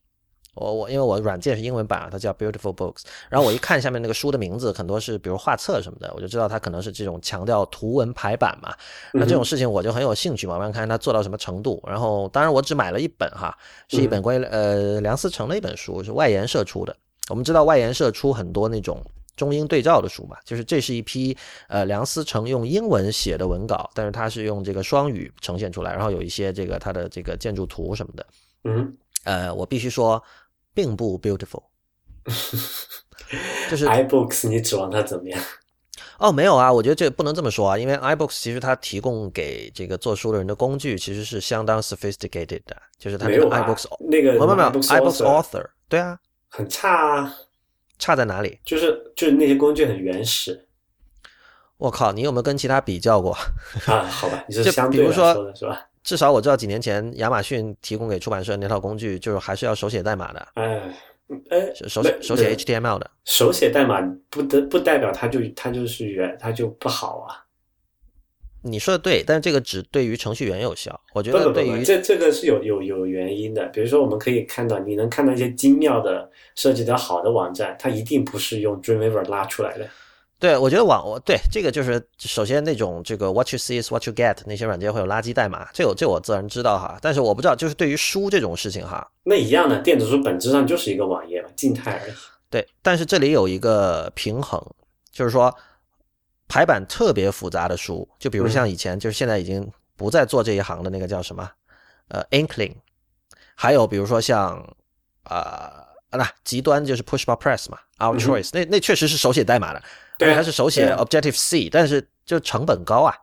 我我因为我软件是英文版，它叫 Beautiful Books。然后我一看下面那个书的名字，很多是比如画册什么的，我就知道它可能是这种强调图文排版嘛。那这种事情我就很有兴趣嘛，我想看看它做到什么程度。然后当然我只买了一本哈，是一本关于呃梁思成的一本书，是外研社出的。我们知道外研社出很多那种中英对照的书嘛，就是这是一批呃梁思成用英文写的文稿，但是他是用这个双语呈现出来，然后有一些这个他的这个建筑图什么的。
嗯，
呃，我必须说。并不 beautiful，就是
iBooks，你指望它怎么样？
哦，没有啊，我觉得这不能这么说啊，因为 iBooks 其实它提供给这个做书的人的工具其实是相当 sophisticated 的，就是它那个 iBooks
那个
没有没有 iBooks author，对啊，
很差啊，
差在哪里？
就是就是那些工具很原始。
我靠，你有没有跟其他比较过
啊？好吧，你是 相对
说
的是吧？
至少我知道几年前亚马逊提供给出版社那套工具，就是还是要手写代码的。
哎，哎，
手手写 HTML 的
手写代码不得不代表它就它就是原它就不好啊。
你说的对，但是这个只对于程序员有效。我觉得对于
这这个是有有有原因的。比如说，我们可以看到，你能看到一些精妙的设计的好的网站，它一定不是用 Dreamweaver 拉出来的。
对，我觉得网我对这个就是首先那种这个 What you see is what you get 那些软件会有垃圾代码，这我这我自然知道哈。但是我不知道，就是对于书这种事情哈，
那一样的电子书本质上就是一个网页嘛，静态而已。
对，但是这里有一个平衡，就是说。排版特别复杂的书，就比如像以前，就是现在已经不再做这一行的那个叫什么，呃，Inkling，还有比如说像，啊，那极端就是 Pushbar Press 嘛，Our Choice，那那确实是手写代码的，
对，
它是手写 Objective C，但是就成本高啊，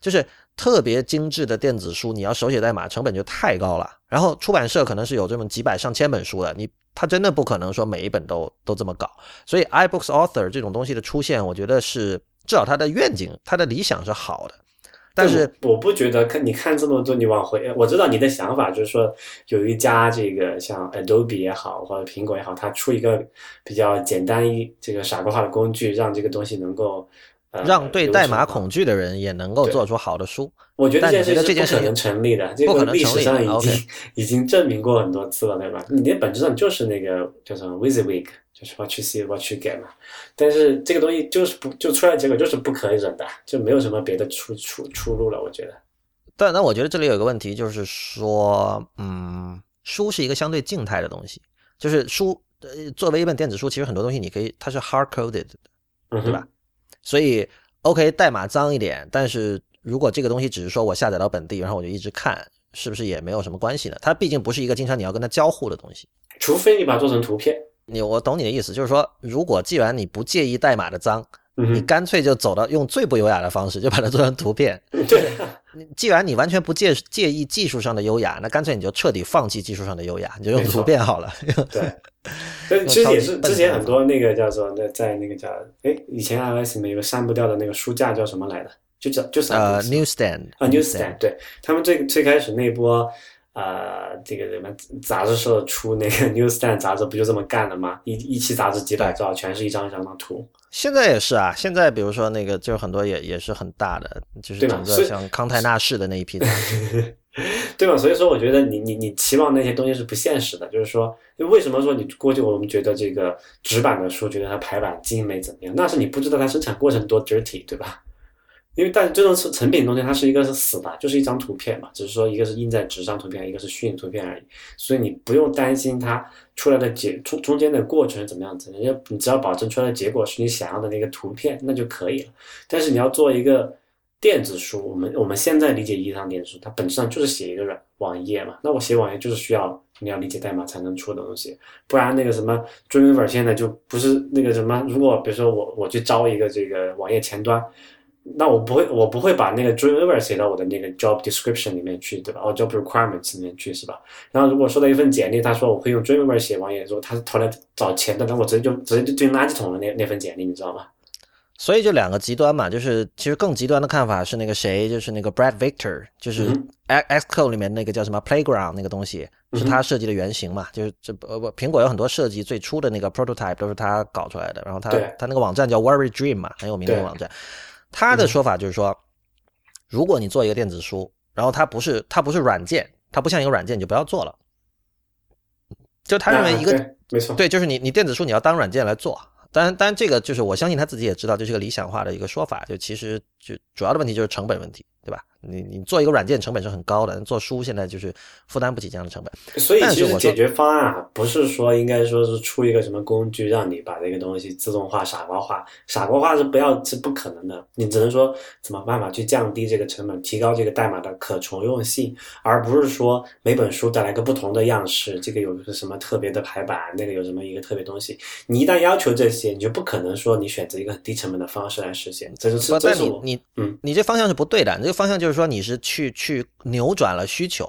就是特别精致的电子书，你要手写代码，成本就太高了。然后出版社可能是有这么几百上千本书的，你他真的不可能说每一本都都这么搞，所以 iBooks Author 这种东西的出现，我觉得是。至少他的愿景、他的理想是好的，但是
我不觉得看你看这么多，你往回，我知道你的想法就是说，有一家这个像 Adobe 也好，或者苹果也好，它出一个比较简单一这个傻瓜化的工具，让这个东西能够呃
让对代码恐惧的人也能够做出好的书。
我觉得
这件
事情不可能成立的，这个历史上已经 已经证明过很多次了，对吧？你的本质上就是那个叫什么 WYSIWYG。就是 what you see what you get 嘛，但是这个东西就是不就出来结果就是不可以忍的，就没有什么别的出出出路了，我觉得。
但那我觉得这里有一个问题，就是说，嗯，书是一个相对静态的东西，就是书呃作为一本电子书，其实很多东西你可以它是 hard coded 的，对吧？所以 OK 代码脏一点，但是如果这个东西只是说我下载到本地，然后我就一直看，是不是也没有什么关系呢？它毕竟不是一个经常你要跟它交互的东西，
除非你把它做成图片。
你我懂你的意思，就是说，如果既然你不介意代码的脏，你干脆就走到用最不优雅的方式，就把它做成图片。
对，
既然你完全不介介意技术上的优雅，那干脆你就彻底放弃技术上的优雅，你就用图片好了。
对，其实也是之前很多那个叫做那在那个叫哎，以前 iOS 里面有个删不掉的那个书架叫什么来的？就叫就是
呃，Newsstand
啊，Newsstand。对他们最最开始那波。呃，这个什么杂志社出那个 Newsstand 杂志不就这么干的吗？一一期杂志几百兆，全是一张一张的图。
现在也是啊，现在比如说那个，就是很多也也是很大的，就是整个像康泰纳仕的那一批。
对吧？所以说，我觉得你你你期望那些东西是不现实的。就是说，为什么说你过去我们觉得这个纸板的书，觉得它排版精美怎么样？那是你不知道它生产过程多 dirty，对吧？因为但这种成成品东西，它是一个是死的，就是一张图片嘛，只是说一个是印在纸上图片，一个是虚拟图片而已，所以你不用担心它出来的结中中间的过程怎么样子，人家你只要保证出来的结果是你想要的那个图片，那就可以了。但是你要做一个电子书，我们我们现在理解意义上电子书，它本质上就是写一个软网页嘛。那我写网页就是需要你要理解代码才能出的东西，不然那个什么 Dreamweaver 现在就不是那个什么，如果比如说我我去招一个这个网页前端。那我不会，我不会把那个 Dreamweaver 写到我的那个 job description 里面去，对吧？哦，job requirements 里面去，是吧？然后如果收到一份简历，他说我会用 Dreamweaver 写网页，如果他是投来找钱的，那我直接就直接就进垃圾桶了。那那份简历，你知道吗？
所以就两个极端嘛，就是其实更极端的看法是那个谁，就是那个 Brad Victor，就是 X Xcode 里面那个叫什么 Playground 那个东西，是他设计的原型嘛？就是这呃不，苹果有很多设计最初的那个 prototype 都是他搞出来的。然后他他那个网站叫 Worry Dream 嘛，很有名的网站。他的说法就是说，如果你做一个电子书，然后它不是它不是软件，它不像一个软件，你就不要做了。就他认为一个
没错，
对，就是你你电子书你要当软件来做。当然，当然这个就是我相信他自己也知道，这是个理想化的一个说法。就其实就主要的问题就是成本问题。对吧？你你做一个软件成本是很高的，做书现在就是负担不起这样的成本。
所以其实解决方案啊，不是说应该说是出一个什么工具让你把这个东西自动化、傻瓜化。傻瓜化是不要是不可能的，你只能说怎么办法去降低这个成本，提高这个代码的可重用性，而不是说每本书带来个不同的样式，这个有个什么特别的排版，那个有什么一个特别东西。你一旦要求这些，你就不可能说你选择一个很低成本的方式来实现。这是这是
你你嗯，你这方向是不对的。你这个方向就是说，你是去去扭转了需求，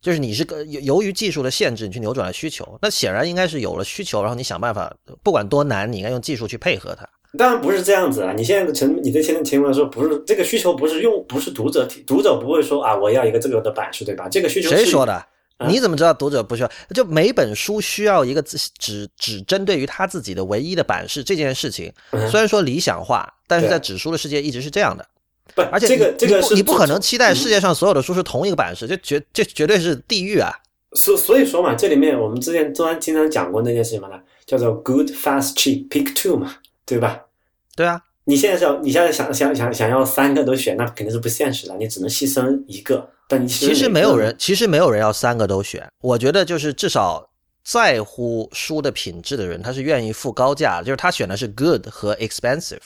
就是你是个由于技术的限制，你去扭转了需求。那显然应该是有了需求，然后你想办法，不管多难，你应该用技术去配合它。
当然不是这样子啊！你现在的成，你在现在情况说不是这个需求，不是用，不是读者读者不会说啊，我要一个这个的版式，对吧？这个需求
谁说的？你怎么知道读者不需要？就每本书需要一个只只只针对于他自己的唯一的版式这件事情，虽然说理想化，但是在纸书的世界一直是这样的。
不，
而且
这个这个是
你不可能期待世界上所有的书是同一个版式，这绝这绝对是地狱啊！
所所以说嘛，这里面我们之前都经常讲过那件事情嘛，叫做 good fast cheap pick two 嘛，对吧？
对啊。
你现在想，你现在想想想想要三个都选，那肯定是不现实的。你只能牺牲一个。但你
其实没有人，其实没有人要三个都选。我觉得就是至少在乎书的品质的人，他是愿意付高价，就是他选的是 good 和 expensive。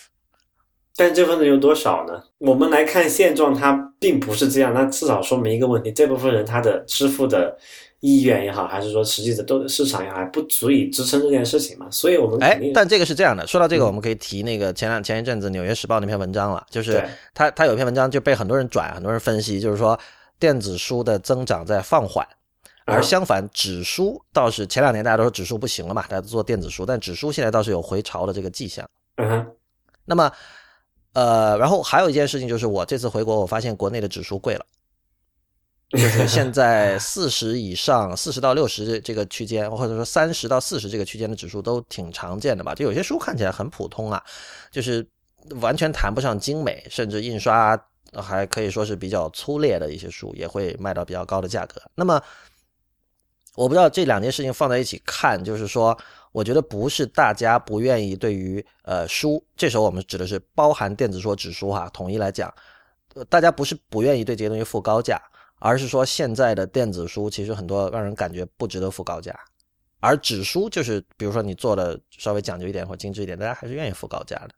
但这部分人有多少呢？我们来看现状，它并不是这样。那至少说明一个问题：这部分人他的支付的。意愿也好，还是说实际的都市场也好，还不足以支撑这件事情嘛？所以我们
哎，但这个是这样的。说到这个，我们可以提那个前两前一阵子《纽约时报》那篇文章了，就是他他有一篇文章就被很多人转，很多人分析，就是说电子书的增长在放缓，而相反纸书倒是前两年大家都说纸书不行了嘛，大家都做电子书，但纸书现在倒是有回潮的这个迹象。
嗯哼。
那么呃，然后还有一件事情就是，我这次回国，我发现国内的指数贵了。就 是现在四十以上，四十到六十这个区间，或者说三十到四十这个区间的指数都挺常见的吧？就有些书看起来很普通啊，就是完全谈不上精美，甚至印刷还可以说是比较粗劣的一些书，也会卖到比较高的价格。那么我不知道这两件事情放在一起看，就是说，我觉得不是大家不愿意对于呃书，这时候我们指的是包含电子书、纸书哈，统一来讲，大家不是不愿意对这些东西付高价。而是说，现在的电子书其实很多让人感觉不值得付高价，而纸书就是，比如说你做的稍微讲究一点或精致一点，大家还是愿意付高价的。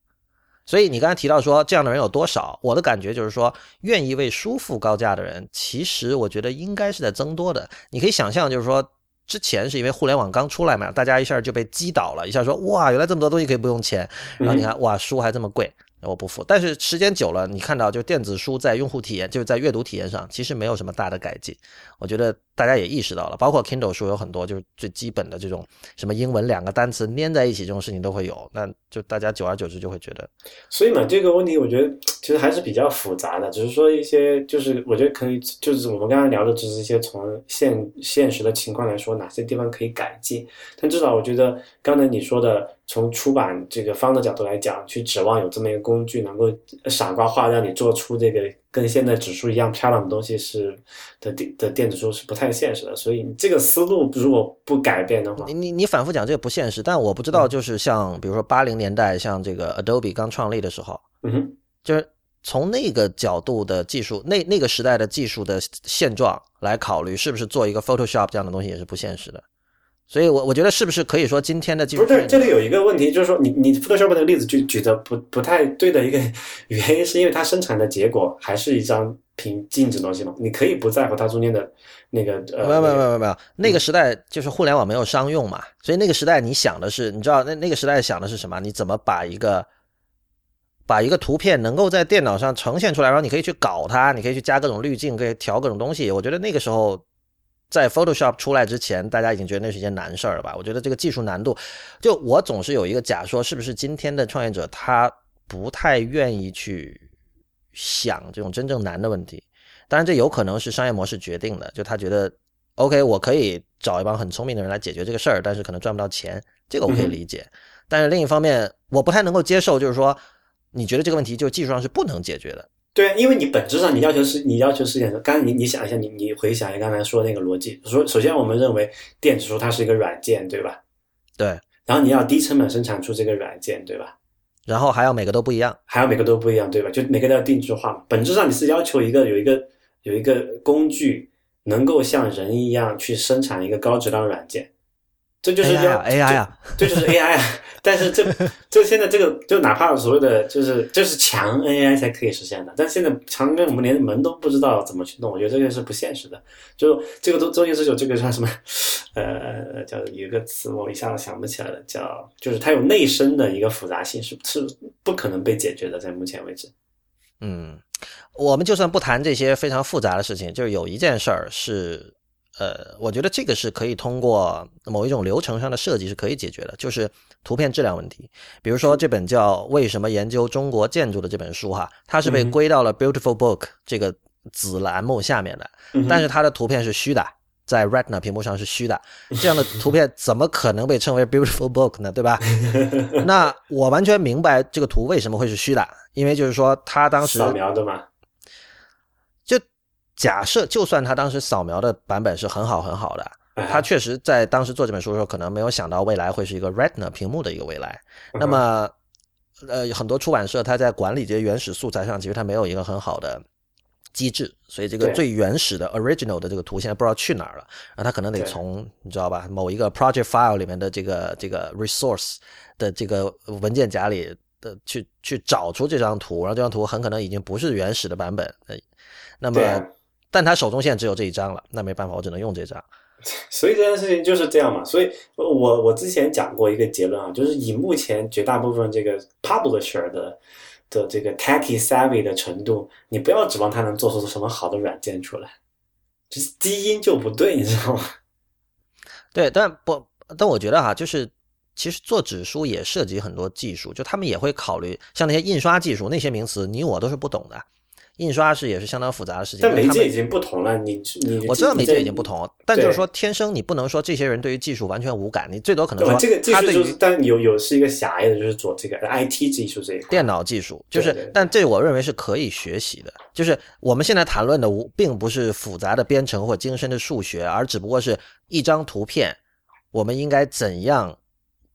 所以你刚才提到说这样的人有多少，我的感觉就是说，愿意为书付高价的人，其实我觉得应该是在增多的。你可以想象，就是说之前是因为互联网刚出来嘛，大家一下就被击倒了，一下说哇，原来这么多东西可以不用钱，然后你看哇，书还这么贵。我不服，但是时间久了，你看到就电子书在用户体验，就是在阅读体验上，其实没有什么大的改进。我觉得大家也意识到了，包括 Kindle 书有很多就是最基本的这种什么英文两个单词粘在一起这种事情都会有，那就大家久而久之就会觉得。
所以嘛，这个问题我觉得其实还是比较复杂的，只是说一些就是我觉得可以，就是我们刚才聊的只是一些从现现实的情况来说，哪些地方可以改进。但至少我觉得刚才你说的。从出版这个方的角度来讲，去指望有这么一个工具能够傻瓜化让你做出这个跟现在指数一样漂亮的东西是的电的电子书是不太现实的。所以这个思路如果不改变的话，
你你你反复讲这个不现实，但我不知道就是像比如说八零年代像这个 Adobe 刚创立的时候，
嗯哼，
就是从那个角度的技术那那个时代的技术的现状来考虑，是不是做一个 Photoshop 这样的东西也是不现实的。所以，我我觉得是不是可以说今天的技术？
不是，这里有一个问题，就是说，你你 Photoshop 那个例子举举的不不太对的一个 原因，是因为它生产的结果还是一张平静止东西嘛？你可以不在乎它中间的那个呃，
没有没有没有没有，那个时代就是互联网没有商用嘛，所以那个时代你想的是，你知道那那个时代想的是什么？你怎么把一个把一个图片能够在电脑上呈现出来，然后你可以去搞它，你可以去加各种滤镜，可以调各种东西。我觉得那个时候。在 Photoshop 出来之前，大家已经觉得那是一件难事儿了吧？我觉得这个技术难度，就我总是有一个假说，是不是今天的创业者他不太愿意去想这种真正难的问题？当然，这有可能是商业模式决定的，就他觉得 OK，我可以找一帮很聪明的人来解决这个事儿，但是可能赚不到钱，这个我可以理解。但是另一方面，我不太能够接受，就是说你觉得这个问题就技术上是不能解决的。
对，因为你本质上你要求是，你要求是件刚刚你你想一下，你你回想一下刚才说的那个逻辑，说首先我们认为电子书它是一个软件，对吧？
对。
然后你要低成本生产出这个软件，对吧？
然后还要每个都不一样，
还要每个都不一样，对吧？就每个都要定制化嘛。本质上你是要求一个有一个有一个工具能够像人一样去生产一个高质量软件。这就是要
AI 啊，
这就是 AI 啊！但是这 这现在这个就哪怕所谓的就是就是强 AI 才可以实现的，但现在强跟我们连门都不知道怎么去弄，我觉得这个是不现实的。就这个周周星驰有这个叫什么？呃，叫有一个词我一下子想不起来了，叫就是它有内生的一个复杂性，是是不可能被解决的，在目前为止。
嗯，我们就算不谈这些非常复杂的事情，就是有一件事儿是。呃，我觉得这个是可以通过某一种流程上的设计是可以解决的，就是图片质量问题。比如说这本叫《为什么研究中国建筑》的这本书哈，它是被归到了 Beautiful Book 这个子栏目下面的，但是它的图片是虚的，在 Retina 屏幕上是虚的，这样的图片怎么可能被称为 beautiful book 呢？对吧？那我完全明白这个图为什么会是虚的，因为就是说他当时
扫描的嘛，
就假设就算他当时扫描的版本是很好很好的，他确实在当时做这本书的时候可能没有想到未来会是一个 Retina 屏幕的一个未来。那么，呃，很多出版社他在管理这些原始素材上，其实他没有一个很好的。机制，所以这个最原始的 original 的这个图现在不知道去哪儿了，然后他可能得从你知道吧，某一个 project file 里面的这个这个 resource 的这个文件夹里的去去找出这张图，然后这张图很可能已经不是原始的版本，那么但他手中现在只有这一张了，那没办法，我只能用这张。
所以这件事情就是这样嘛，所以我我之前讲过一个结论啊，就是以目前绝大部分这个 publisher 的。的这个 techy savvy 的程度，你不要指望它能做出什么好的软件出来，就是基因就不对，你知道吗？
对，但不，但我觉得哈，就是其实做纸书也涉及很多技术，就他们也会考虑像那些印刷技术那些名词，你我都是不懂的。印刷是也是相当复杂的事情，
但媒介已经不同了。你你
我知道媒介已经不同，但就是说天生你不能说这些人对于技术完全无感，你最多可能说
这个技术就是，但有有是一个狭义的，就是做这个 IT 技术这一块，
电脑技术就是，但这我认为是可以学习的。就是我们现在谈论的无，并不是复杂的编程或精深的数学，而只不过是一张图片，我们应该怎样。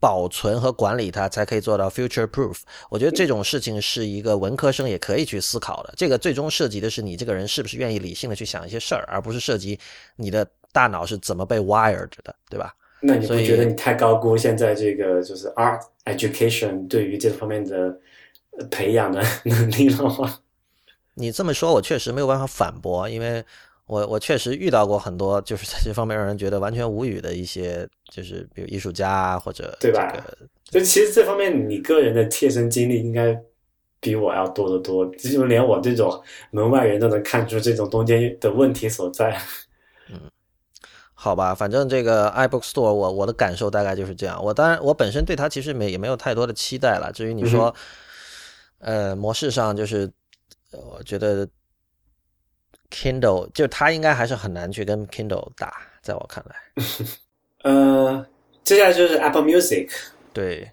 保存和管理它才可以做到 future proof。我觉得这种事情是一个文科生也可以去思考的。这个最终涉及的是你这个人是不是愿意理性的去想一些事儿，而不是涉及你的大脑是怎么被 wired 的，对吧？
那你不觉得你太高估现在这个就是 art education 对于这方面的培养的能力了吗？
你这么说，我确实没有办法反驳，因为。我我确实遇到过很多，就是在这方面让人觉得完全无语的一些，就是比如艺术家啊，或者
对吧？就其实这方面你个人的切身经历应该比我要多得多，就连我这种门外人都能看出这种中间的问题所在。
嗯，好吧，反正这个 iBook Store，我我的感受大概就是这样。我当然我本身对它其实没也没有太多的期待了。至于你说，呃，模式上就是我觉得。Kindle 就它应该还是很难去跟 Kindle 打，在我看来。
呃，接下来就是 Apple Music，
对，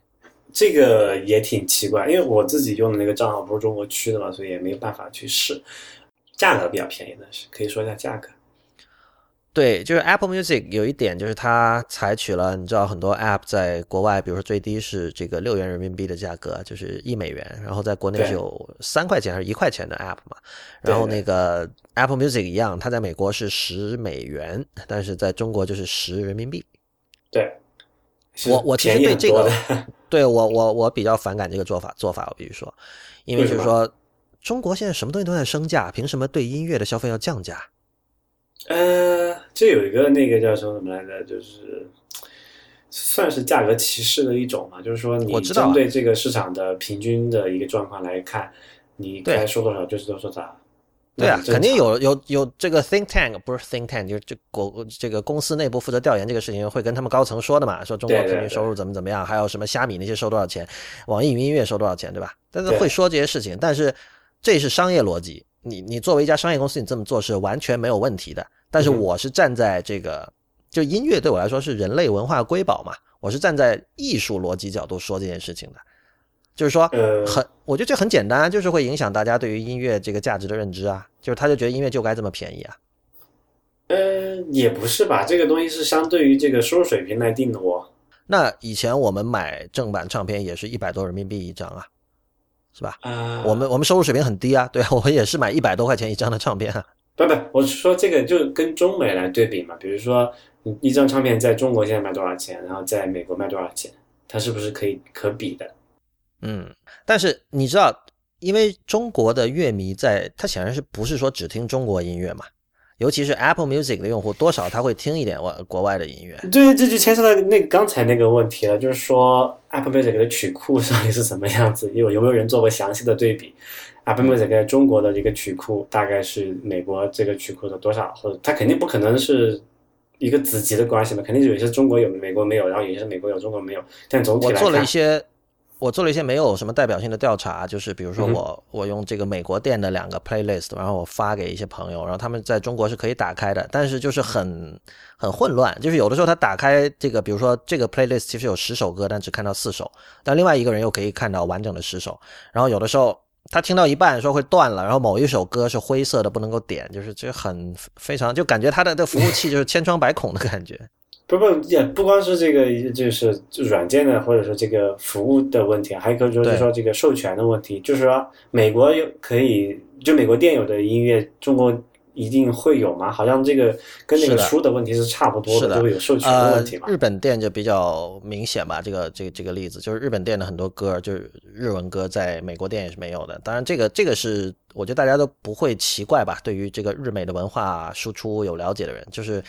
这个也挺奇怪，因为我自己用的那个账号不是中国区的嘛，所以也没有办法去试。价格比较便宜的是，可以说一下价格。
对，就是 Apple Music 有一点就是它采取了，你知道很多 App 在国外，比如说最低是这个六元人民币的价格，就是一美元，然后在国内是有三块钱还是一块钱的 App 嘛。然后那个 Apple Music 一样，它在美国是十美元，但是在中国就是十人民币。
对，
我我其实对这个，对我我我比较反感这个做法做法，我必须说，因为就是说中国现在什么东西都在升价，凭什么对音乐的消费要降价？
呃，这有一个那个叫什么什么来着，就是算是价格歧视的一种嘛，就是说你针对这个市场的平均的一个状况来看，你该收多少就是多少。
对啊，肯定有有有这个 think tank 不是 think tank，就是这国这个公司内部负责调研这个事情，会跟他们高层说的嘛，说中国平均收入怎么怎么样，还有什么虾米那些收多少钱，网易云音乐收多少钱，对吧？但是会说这些事情，但是这是商业逻辑。你你作为一家商业公司，你这么做是完全没有问题的。但是我是站在这个，就音乐对我来说是人类文化瑰宝嘛，我是站在艺术逻辑角度说这件事情的。就是说，很，我觉得这很简单，就是会影响大家对于音乐这个价值的认知啊。就是他就觉得音乐就该这么便宜啊。
呃，也不是吧，这个东西是相对于这个收入水平来定的哦。
那以前我们买正版唱片也是一百多人民币一张啊。是吧？
啊，
我们我们收入水平很低啊，对啊，我也是买一百多块钱一张的唱片啊。
不不，我是说这个就跟中美来对比嘛，比如说一张唱片在中国现在卖多少钱，然后在美国卖多少钱，它是不是可以可比的？
嗯，但是你知道，因为中国的乐迷在，他显然是不是说只听中国音乐嘛？尤其是 Apple Music 的用户，多少他会听一点外国外的音乐。
对，这就牵涉到那刚才那个问题了，就是说 Apple Music 的曲库到底是什么样子？有有没有人做过详细的对比？Apple Music 在中国的一个曲库大概是美国这个曲库的多少？或者它肯定不可能是一个子集的关系嘛？肯定是有些中国有，美国没有，然后有些美国有，中国没有。但总体来
看，我做了一些，我做了一些没有什么代表性的调查，就是比如说我我用这个美国店的两个 playlist，然后我发给一些朋友，然后他们在中国是可以打开的，但是就是很很混乱，就是有的时候他打开这个，比如说这个 playlist 其实有十首歌，但只看到四首，但另外一个人又可以看到完整的十首，然后有的时候他听到一半说会断了，然后某一首歌是灰色的不能够点，就是这很非常就感觉他的这服务器就是千疮百孔的感觉。
不不也不光是这个，就是软件的或者说这个服务的问题，还可以说就是说这个授权的问题。就是说，美国有可以就美国电有的音乐，中国一定会有吗？好像这个跟那个书的问题是差不多
的，
都会有授权的问题
嘛。日本店就比较明显吧，这个这个这个例子就是日本店的很多歌，就是日文歌，在美国店也是没有的。当然，这个这个是我觉得大家都不会奇怪吧？对于这个日美的文化输出有了解的人，就是。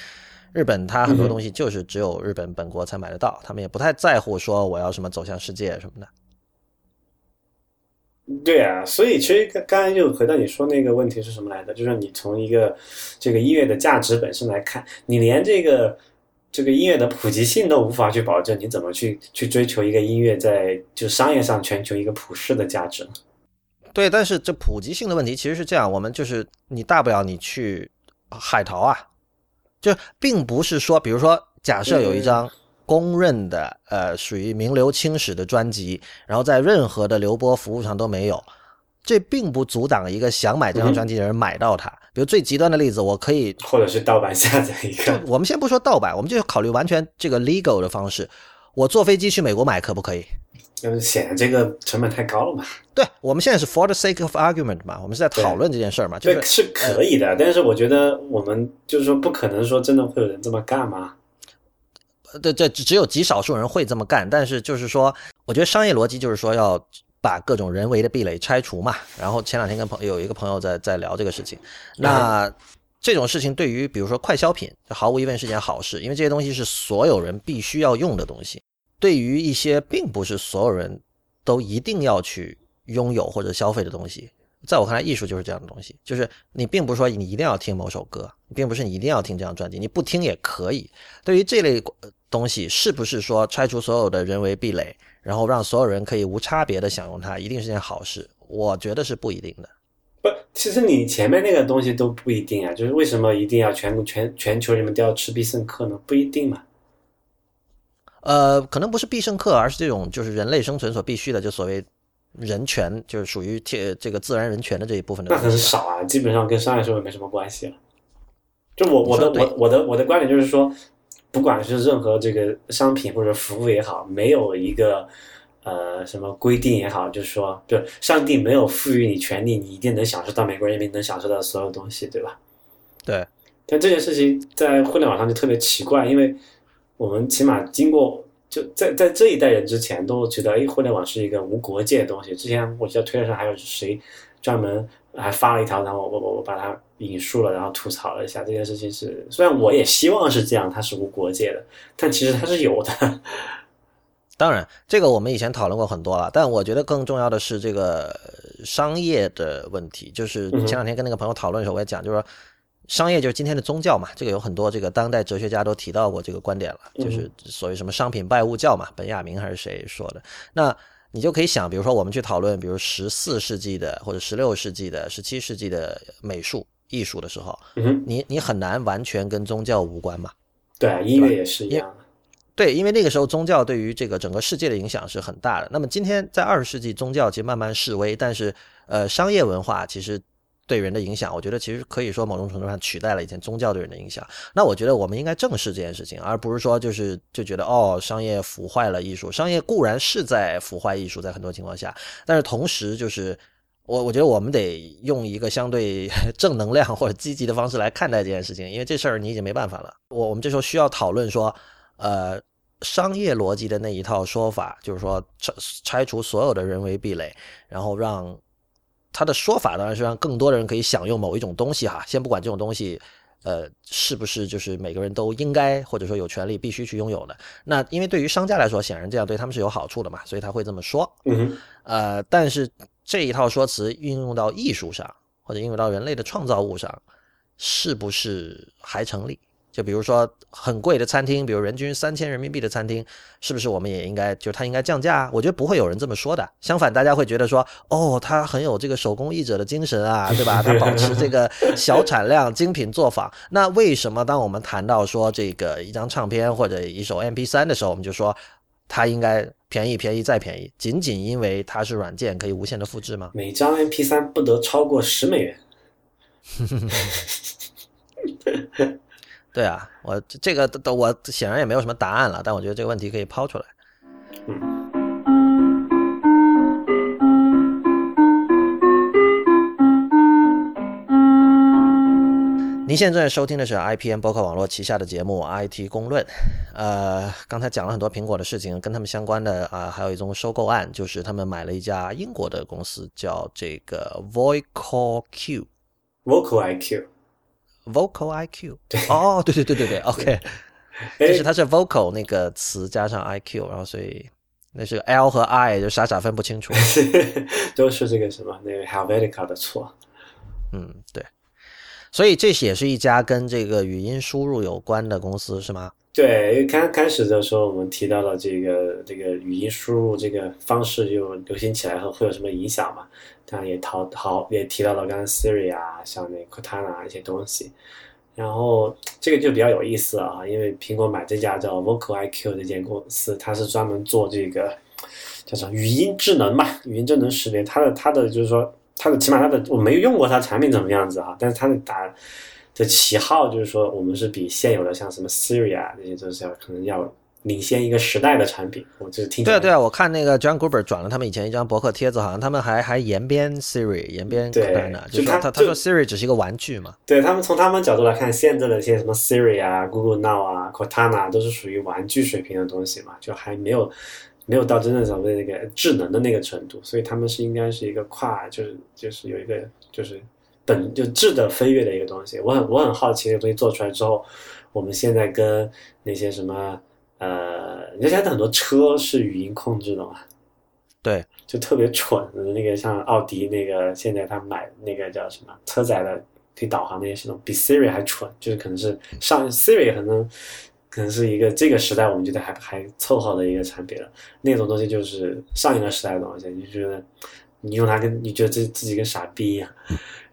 日本它很多东西就是只有日本本国才买得到，他们也不太在乎说我要什么走向世界什么的。
对啊，所以其实刚刚才就回到你说那个问题是什么来的，就是你从一个这个音乐的价值本身来看，你连这个这个音乐的普及性都无法去保证，你怎么去去追求一个音乐在就商业上全球一个普世的价值呢？
对，但是这普及性的问题其实是这样，我们就是你大不了你去海淘啊。就并不是说，比如说，假设有一张公认的呃属于名留青史的专辑，然后在任何的流播服务上都没有，这并不阻挡一个想买这张专辑的人买到它。比如最极端的例子，我可以
或者是盗版下载一个。
我们先不说盗版，我们就考虑完全这个 legal 的方式，我坐飞机去美国买可不可以？
就是显得这个成本太高了嘛？
对，我们现在是 for the sake of argument 嘛，我们是在讨论这件事儿嘛。对，
是可以的，但是我觉得我们就是说不可能说真的会有人这么干嘛？
对，对只有极少数人会这么干，但是就是说，我觉得商业逻辑就是说要把各种人为的壁垒拆除嘛。然后前两天跟朋有一个朋友在在聊这个事情，那这种事情对于比如说快消品，毫无疑问是件好事，因为这些东西是所有人必须要用的东西。对于一些并不是所有人都一定要去拥有或者消费的东西，在我看来，艺术就是这样的东西。就是你并不是说你一定要听某首歌，并不是你一定要听这张专辑，你不听也可以。对于这类东西，是不是说拆除所有的人为壁垒，然后让所有人可以无差别的享用它，一定是件好事？我觉得是不一定的。
不，其实你前面那个东西都不一定啊。就是为什么一定要全全全球人们都要吃必胜客呢？不一定嘛。
呃，可能不是必胜客，而是这种就是人类生存所必须的，就所谓人权，就是属于这这个自然人权的这一部分的。
那很少啊，基本上跟商业社会没什么关系了。就我我的我我的我的观点就是说，不管是任何这个商品或者服务也好，没有一个呃什么规定也好，就是说，对上帝没有赋予你权利，你一定能享受到美国人民能享受到所有东西，对吧？
对。
但这件事情在互联网上就特别奇怪，因为。我们起码经过就在在这一代人之前都觉得，哎，互联网是一个无国界的东西。之前我记得推特上还有谁专门还发了一条，然后我我我把它引述了，然后吐槽了一下这件事情是。虽然我也希望是这样，它是无国界的，但其实它是有的。
当然，这个我们以前讨论过很多了，但我觉得更重要的是这个商业的问题。就是前两天跟那个朋友讨论的时候，我也讲，就是说。商业就是今天的宗教嘛，这个有很多这个当代哲学家都提到过这个观点了，就是所谓什么商品拜物教嘛，本雅明还是谁说的？那你就可以想，比如说我们去讨论，比如十四世纪的或者十六世纪的、十七世纪的美术艺术的时候，你你很难完全跟宗教无关嘛？
对啊，音乐也是一样。
对，因为那个时候宗教对于这个整个世界的影响是很大的。那么今天在二十世纪，宗教其实慢慢式微，但是呃，商业文化其实。对人的影响，我觉得其实可以说某种程度上取代了以前宗教对人的影响。那我觉得我们应该正视这件事情，而不是说就是就觉得哦，商业腐坏了艺术。商业固然是在腐坏艺术，在很多情况下，但是同时就是我我觉得我们得用一个相对 正能量或者积极的方式来看待这件事情，因为这事儿你已经没办法了。我我们这时候需要讨论说，呃，商业逻辑的那一套说法，就是说拆拆除所有的人为壁垒，然后让。他的说法当然是让更多的人可以享用某一种东西哈，先不管这种东西，呃，是不是就是每个人都应该或者说有权利必须去拥有的？那因为对于商家来说，显然这样对他们是有好处的嘛，所以他会这么说。
嗯，
呃，但是这一套说辞运用到艺术上或者应用到人类的创造物上，是不是还成立？就比如说很贵的餐厅，比如人均三千人民币的餐厅，是不是我们也应该就它应该降价？我觉得不会有人这么说的。相反，大家会觉得说，哦，它很有这个手工艺者的精神啊，对吧？它保持这个小产量、精品作坊。那为什么当我们谈到说这个一张唱片或者一首 MP 三的时候，我们就说它应该便宜、便宜再便宜？仅仅因为它是软件可以无限的复制吗？
每张 MP 三不得超过十美元。
对啊，我这个都我显然也没有什么答案了，但我觉得这个问题可以抛出来。
嗯。
您现在收听的是 IPN 博客网络旗下的节目 IT 公论。呃，刚才讲了很多苹果的事情，跟他们相关的啊，还有一宗收购案，就是他们买了一家英国的公司，叫这个 Vocal Q。
Vocal IQ。
Vocal IQ，哦，对对对对对，OK，就是它是 Vocal 那个词加上 IQ，然后所以那是 L 和 I 就傻傻分不清楚，
都是这个什么那个 Helvetica 的错，
嗯，对，所以这也是一家跟这个语音输入有关的公司是吗？
对，因为刚刚开始的时候我们提到了这个这个语音输入这个方式就流行起来后会有什么影响嘛？当然也讨好也提到了刚刚 Siri 啊，像那 Cortana 一些东西，然后这个就比较有意思啊，因为苹果买这家叫 Vocal IQ 这间公司，它是专门做这个叫什么语音智能嘛，语音智能识别，它的它的就是说它的起码它的我没有用过它产品怎么样子啊，但是它的打。的旗号就是说，我们是比现有的像什么 Siri 啊这些，就是要可能要领先一个时代的产品。我就是听
对对啊，我看那个 John Gruber 转了他们以前一张博客帖子，好像他们还还延边 Siri，延边 Cortana，就说他他说 Siri 只是一个玩具嘛。
对他们从他们角度来看，现在的一些什么 Siri 啊、Google Now 啊、Cortana 都是属于玩具水平的东西嘛，就还没有没有到真正所谓那个智能的那个程度，所以他们是应该是一个跨，就是就是有一个就是。本就质的飞跃的一个东西，我很我很好奇，这个东西做出来之后，我们现在跟那些什么呃，你现在很多车是语音控制的嘛？
对，
就特别蠢的那个，像奥迪那个，现在他买那个叫什么车载的可以导航那些系统，比 Siri 还蠢，就是可能是上 Siri 可能可能是一个这个时代我们觉得还还凑合的一个产品了，那种东西就是上一个时代的东西，你就觉得你用它跟你觉得自自己跟傻逼一样。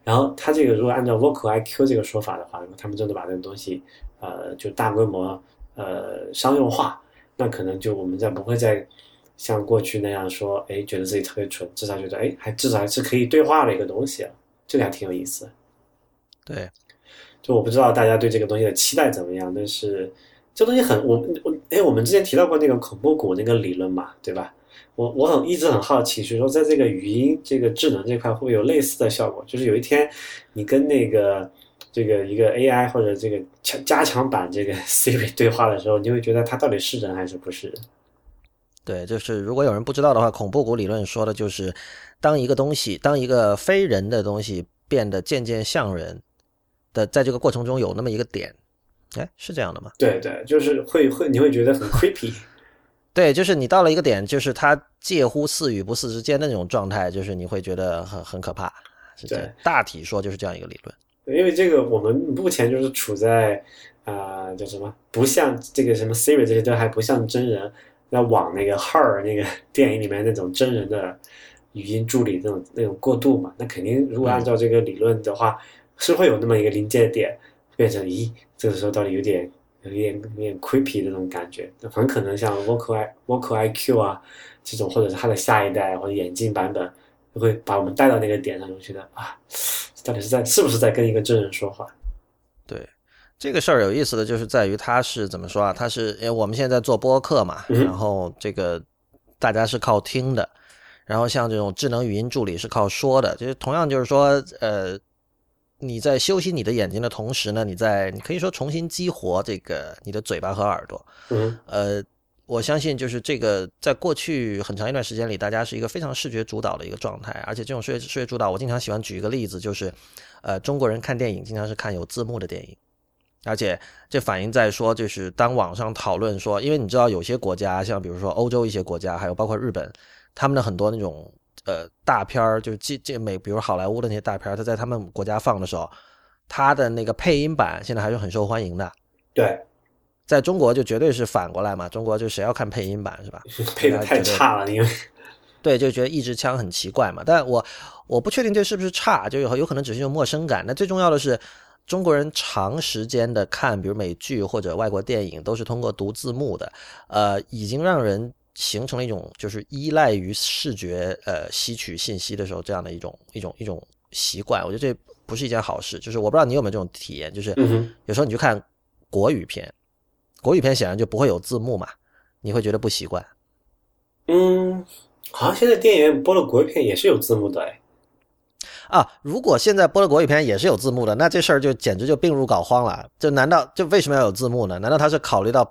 然后他这个如果按照 Vocal IQ 这个说法的话，他们真的把这个东西，呃，就大规模呃商用化，那可能就我们再不会再像过去那样说，哎，觉得自己特别蠢，至少觉得哎，还至少还是可以对话的一个东西，这个还挺有意思。
对，
就我不知道大家对这个东西的期待怎么样，但是这东西很我我哎，我们之前提到过那个恐怖谷那个理论嘛，对吧？我我很一直很好奇，就是说，在这个语音这个智能这块，会不会有类似的效果？就是有一天，你跟那个这个一个 AI 或者这个强加强版这个 Siri 对话的时候，你会觉得它到底是人还是不是人？
对，就是如果有人不知道的话，恐怖谷理论说的就是，当一个东西，当一个非人的东西变得渐渐像人的，在这个过程中有那么一个点，哎，是这样的吗？
对对，就是会会你会觉得很 creepy。
对，就是你到了一个点，就是它介乎似与不似之间的那种状态，就是你会觉得很很可怕。
对，
大体说就是这样一个理论。
因为这个我们目前就是处在啊叫什么，不像这个什么 Siri 这些都还不像真人，要往那个 Her 那个 电影里面那种真人的语音助理那种那种过渡嘛。那肯定如果按照这个理论的话，是会有那么一个临界点，变成咦，这个时候到底有点。有点有点 creepy 的那种感觉，很可能像 Vocal I Vocal IQ 啊这种，或者是它的下一代或者眼镜版本，就会把我们带到那个点上，就觉得啊，到底是在是不是在跟一个真人说话？
对，这个事儿有意思的就是在于它是怎么说啊？它是因为我们现在做播客嘛，然后这个大家是靠听的，然后像这种智能语音助理是靠说的，就是同样就是说呃。你在休息你的眼睛的同时呢，你在你可以说重新激活这个你的嘴巴和耳朵。
嗯，
呃，我相信就是这个，在过去很长一段时间里，大家是一个非常视觉主导的一个状态，而且这种视觉视觉主导，我经常喜欢举一个例子，就是呃，中国人看电影经常是看有字幕的电影，而且这反映在说，就是当网上讨论说，因为你知道有些国家，像比如说欧洲一些国家，还有包括日本，他们的很多那种。呃，大片儿就是这这美，比如好莱坞的那些大片儿，他在他们国家放的时候，他的那个配音版现在还是很受欢迎的。
对，
在中国就绝对是反过来嘛，中国就谁要看配音版是吧？
配的太差了，因为
对，就觉得一支枪很奇怪嘛。但我我不确定这是不是差，就有有可能只是一种陌生感。那最重要的是，中国人长时间的看，比如美剧或者外国电影，都是通过读字幕的，呃，已经让人形成了一种就是依赖于视觉呃吸取信息的时候这样的一种一种一种习惯。我觉得这不是一件好事。就是我不知道你有没有这种体验，就是有时候你去看国语片，国语片显然就不会有字幕嘛，你会觉得不习惯。
嗯。好像现在电影院播的国语片也是有字幕的哎。
啊，如果现在播的国语片也是有字幕的，那这事儿就简直就病入膏肓了。就难道就为什么要有字幕呢？难道他是考虑到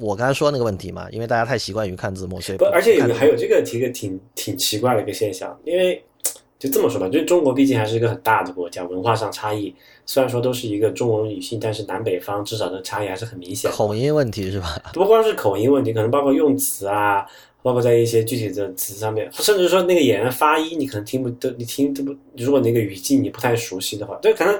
我刚才说那个问题嘛？因为大家太习惯于看字幕，所以
不，而且有还有这个一个挺挺奇怪的一个现象，因为就这么说吧，就是中国毕竟还是一个很大的国家，文化上差异虽然说都是一个中文语系，但是南北方至少的差异还是很明显。
口音问题是吧？
不光是口音问题，可能包括用词啊。包括在一些具体的词上面，甚至说那个演员发音，你可能听不都，你听都不。如果那个语境你不太熟悉的话，就可能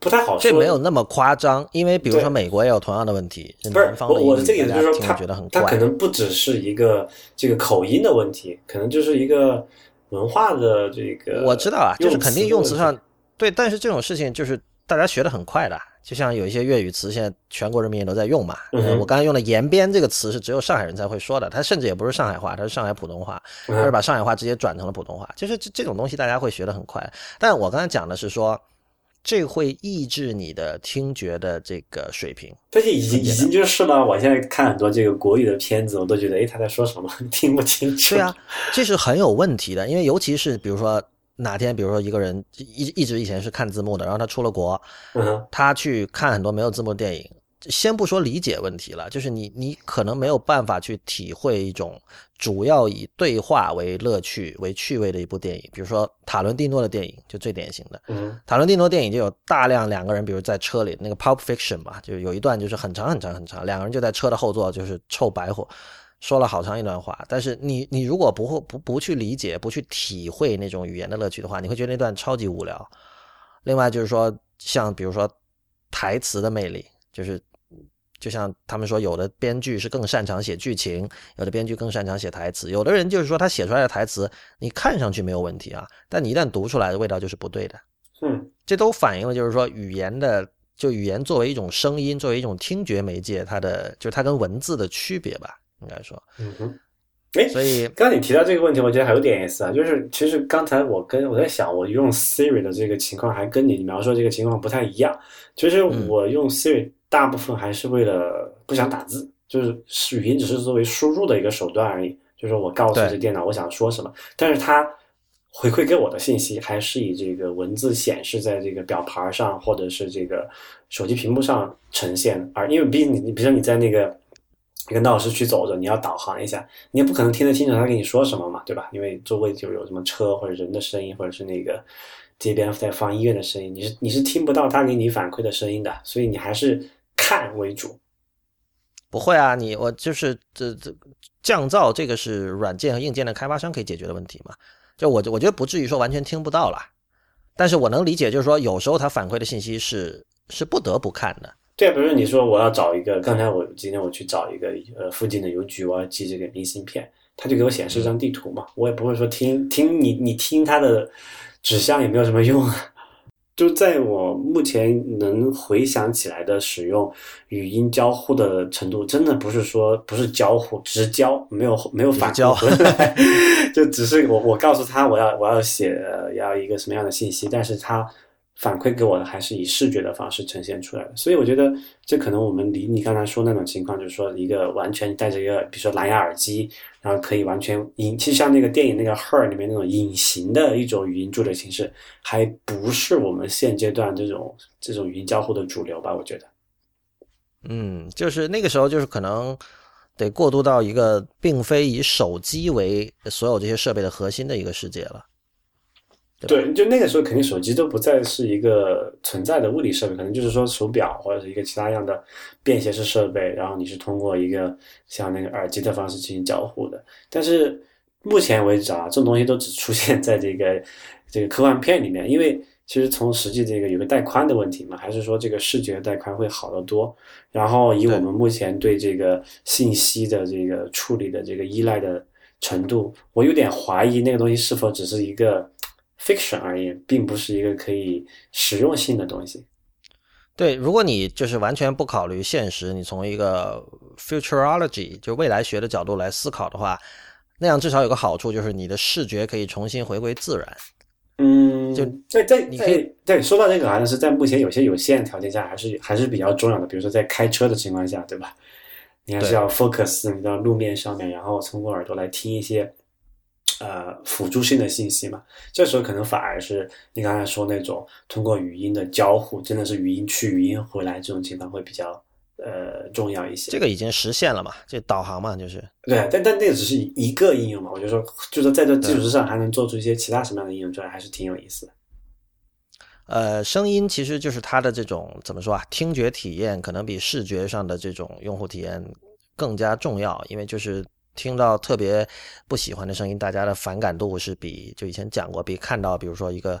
不太好说。
这没有那么夸张，因为比如说美国也有同样的问题。
不是我我这个意思就是说，
他
他可能不只是一个这个口音的问题，可能就是一个文化的这个。
我知道啊，就是肯定用词上对，但是这种事情就是大家学的很快的。就像有一些粤语词，现在全国人民也都在用嘛。我刚才用的“延边”这个词是只有上海人才会说的，它甚至也不是上海话，它是上海普通话，它是把上海话直接转成了普通话。就是这这种东西，大家会学得很快。但我刚才讲的是说，这会抑制你的听觉的这个水平。
这已经已经就是了。我现在看很多这个国语的片子，我都觉得，哎，他在说什么？听不清楚。
对啊，这是很有问题的，因为尤其是比如说。哪天，比如说一个人一一直以前是看字幕的，然后他出了国，他去看很多没有字幕的电影。先不说理解问题了，就是你你可能没有办法去体会一种主要以对话为乐趣为趣味的一部电影。比如说塔伦蒂诺的电影就最典型的，嗯塔伦蒂诺电影就有大量两个人，比如在车里那个《Pulp Fiction》嘛，就有一段就是很长很长很长，两个人就在车的后座就是臭白活。说了好长一段话，但是你你如果不会不不去理解、不去体会那种语言的乐趣的话，你会觉得那段超级无聊。另外就是说，像比如说台词的魅力，就是就像他们说，有的编剧是更擅长写剧情，有的编剧更擅长写台词。有的人就是说他写出来的台词，你看上去没有问题啊，但你一旦读出来的味道就是不对的。
嗯，
这都反映了就是说语言的，就语言作为一种声音，作为一种听觉媒介，它的就是它跟文字的区别吧。应该说，
嗯哼，哎，
所以
刚刚你提到这个问题，我觉得还有点意思啊。就是其实刚才我跟我在想，我用 Siri 的这个情况，还跟你描述这个情况不太一样。其实我用 Siri 大部分还是为了不想打字，就是语音只是作为输入的一个手段而已。就是我告诉这电脑我想说什么，但是它回馈给我的信息还是以这个文字显示在这个表盘上或者是这个手机屏幕上呈现。而因为毕竟你，你比如说你在那个。你跟闹市区走着，你要导航一下，你也不可能听得清楚他跟你说什么嘛，对吧？因为周围就有什么车或者人的声音，或者是那个街边在放音乐的声音，你是你是听不到他给你反馈的声音的，所以你还是看为主。
不会啊，你我就是这这降噪，这个是软件和硬件的开发商可以解决的问题嘛？就我我觉得不至于说完全听不到了，但是我能理解，就是说有时候他反馈的信息是是不得不看的。
对，比如你说我要找一个，刚才我今天我去找一个呃附近的邮局，我要寄这个明信片，他就给我显示一张地图嘛，我也不会说听听你你听他的指向也没有什么用啊。就在我目前能回想起来的使用语音交互的程度，真的不是说不是交互，直交，没有没有反
交，
就只是我我告诉他我要我要写要一个什么样的信息，但是他。反馈给我的还是以视觉的方式呈现出来的，所以我觉得这可能我们离你刚才说那种情况，就是说一个完全戴着一个，比如说蓝牙耳机，然后可以完全隐，其实像那个电影那个《Her》里面那种隐形的一种语音助理形式，还不是我们现阶段这种这种语音交互的主流吧？我觉得，
嗯，就是那个时候，就是可能得过渡到一个并非以手机为所有这些设备的核心的一个世界了。
对，就那个时候肯定手机都不再是一个存在的物理设备，可能就是说手表或者是一个其他样的便携式设备，然后你是通过一个像那个耳机的方式进行交互的。但是目前为止啊，这种东西都只出现在这个这个科幻片里面，因为其实从实际这个有个带宽的问题嘛，还是说这个视觉带宽会好得多？然后以我们目前对这个信息的这个处理的这个依赖的程度，我有点怀疑那个东西是否只是一个 fiction 而言，并不是一个可以实用性的东西。
对，如果你就是完全不考虑现实，你从一个 futurology 就未来学的角度来思考的话，那样至少有个好处，就是你的视觉可以重新回归自然。
嗯，
就
在在
你可以
对说到这个，好像是在目前有些有限条件下，还是还是比较重要的。比如说在开车的情况下，对吧？你还是要 focus 你到路面上面，然后通过耳朵来听一些呃辅助性的信息嘛。这时候可能反而是你刚才说那种通过语音的交互，真的是语音去语音回来这种情况会比较呃重要一些。
这个已经实现了嘛？这导航嘛，就是
对，但但那个只是一个应用嘛。我就说，就是在这基础之上，还能做出一些其他什么样的应用出来，还是挺有意思的。
呃，声音其实就是它的这种怎么说啊？听觉体验可能比视觉上的这种用户体验更加重要，因为就是听到特别不喜欢的声音，大家的反感度是比就以前讲过，比看到比如说一个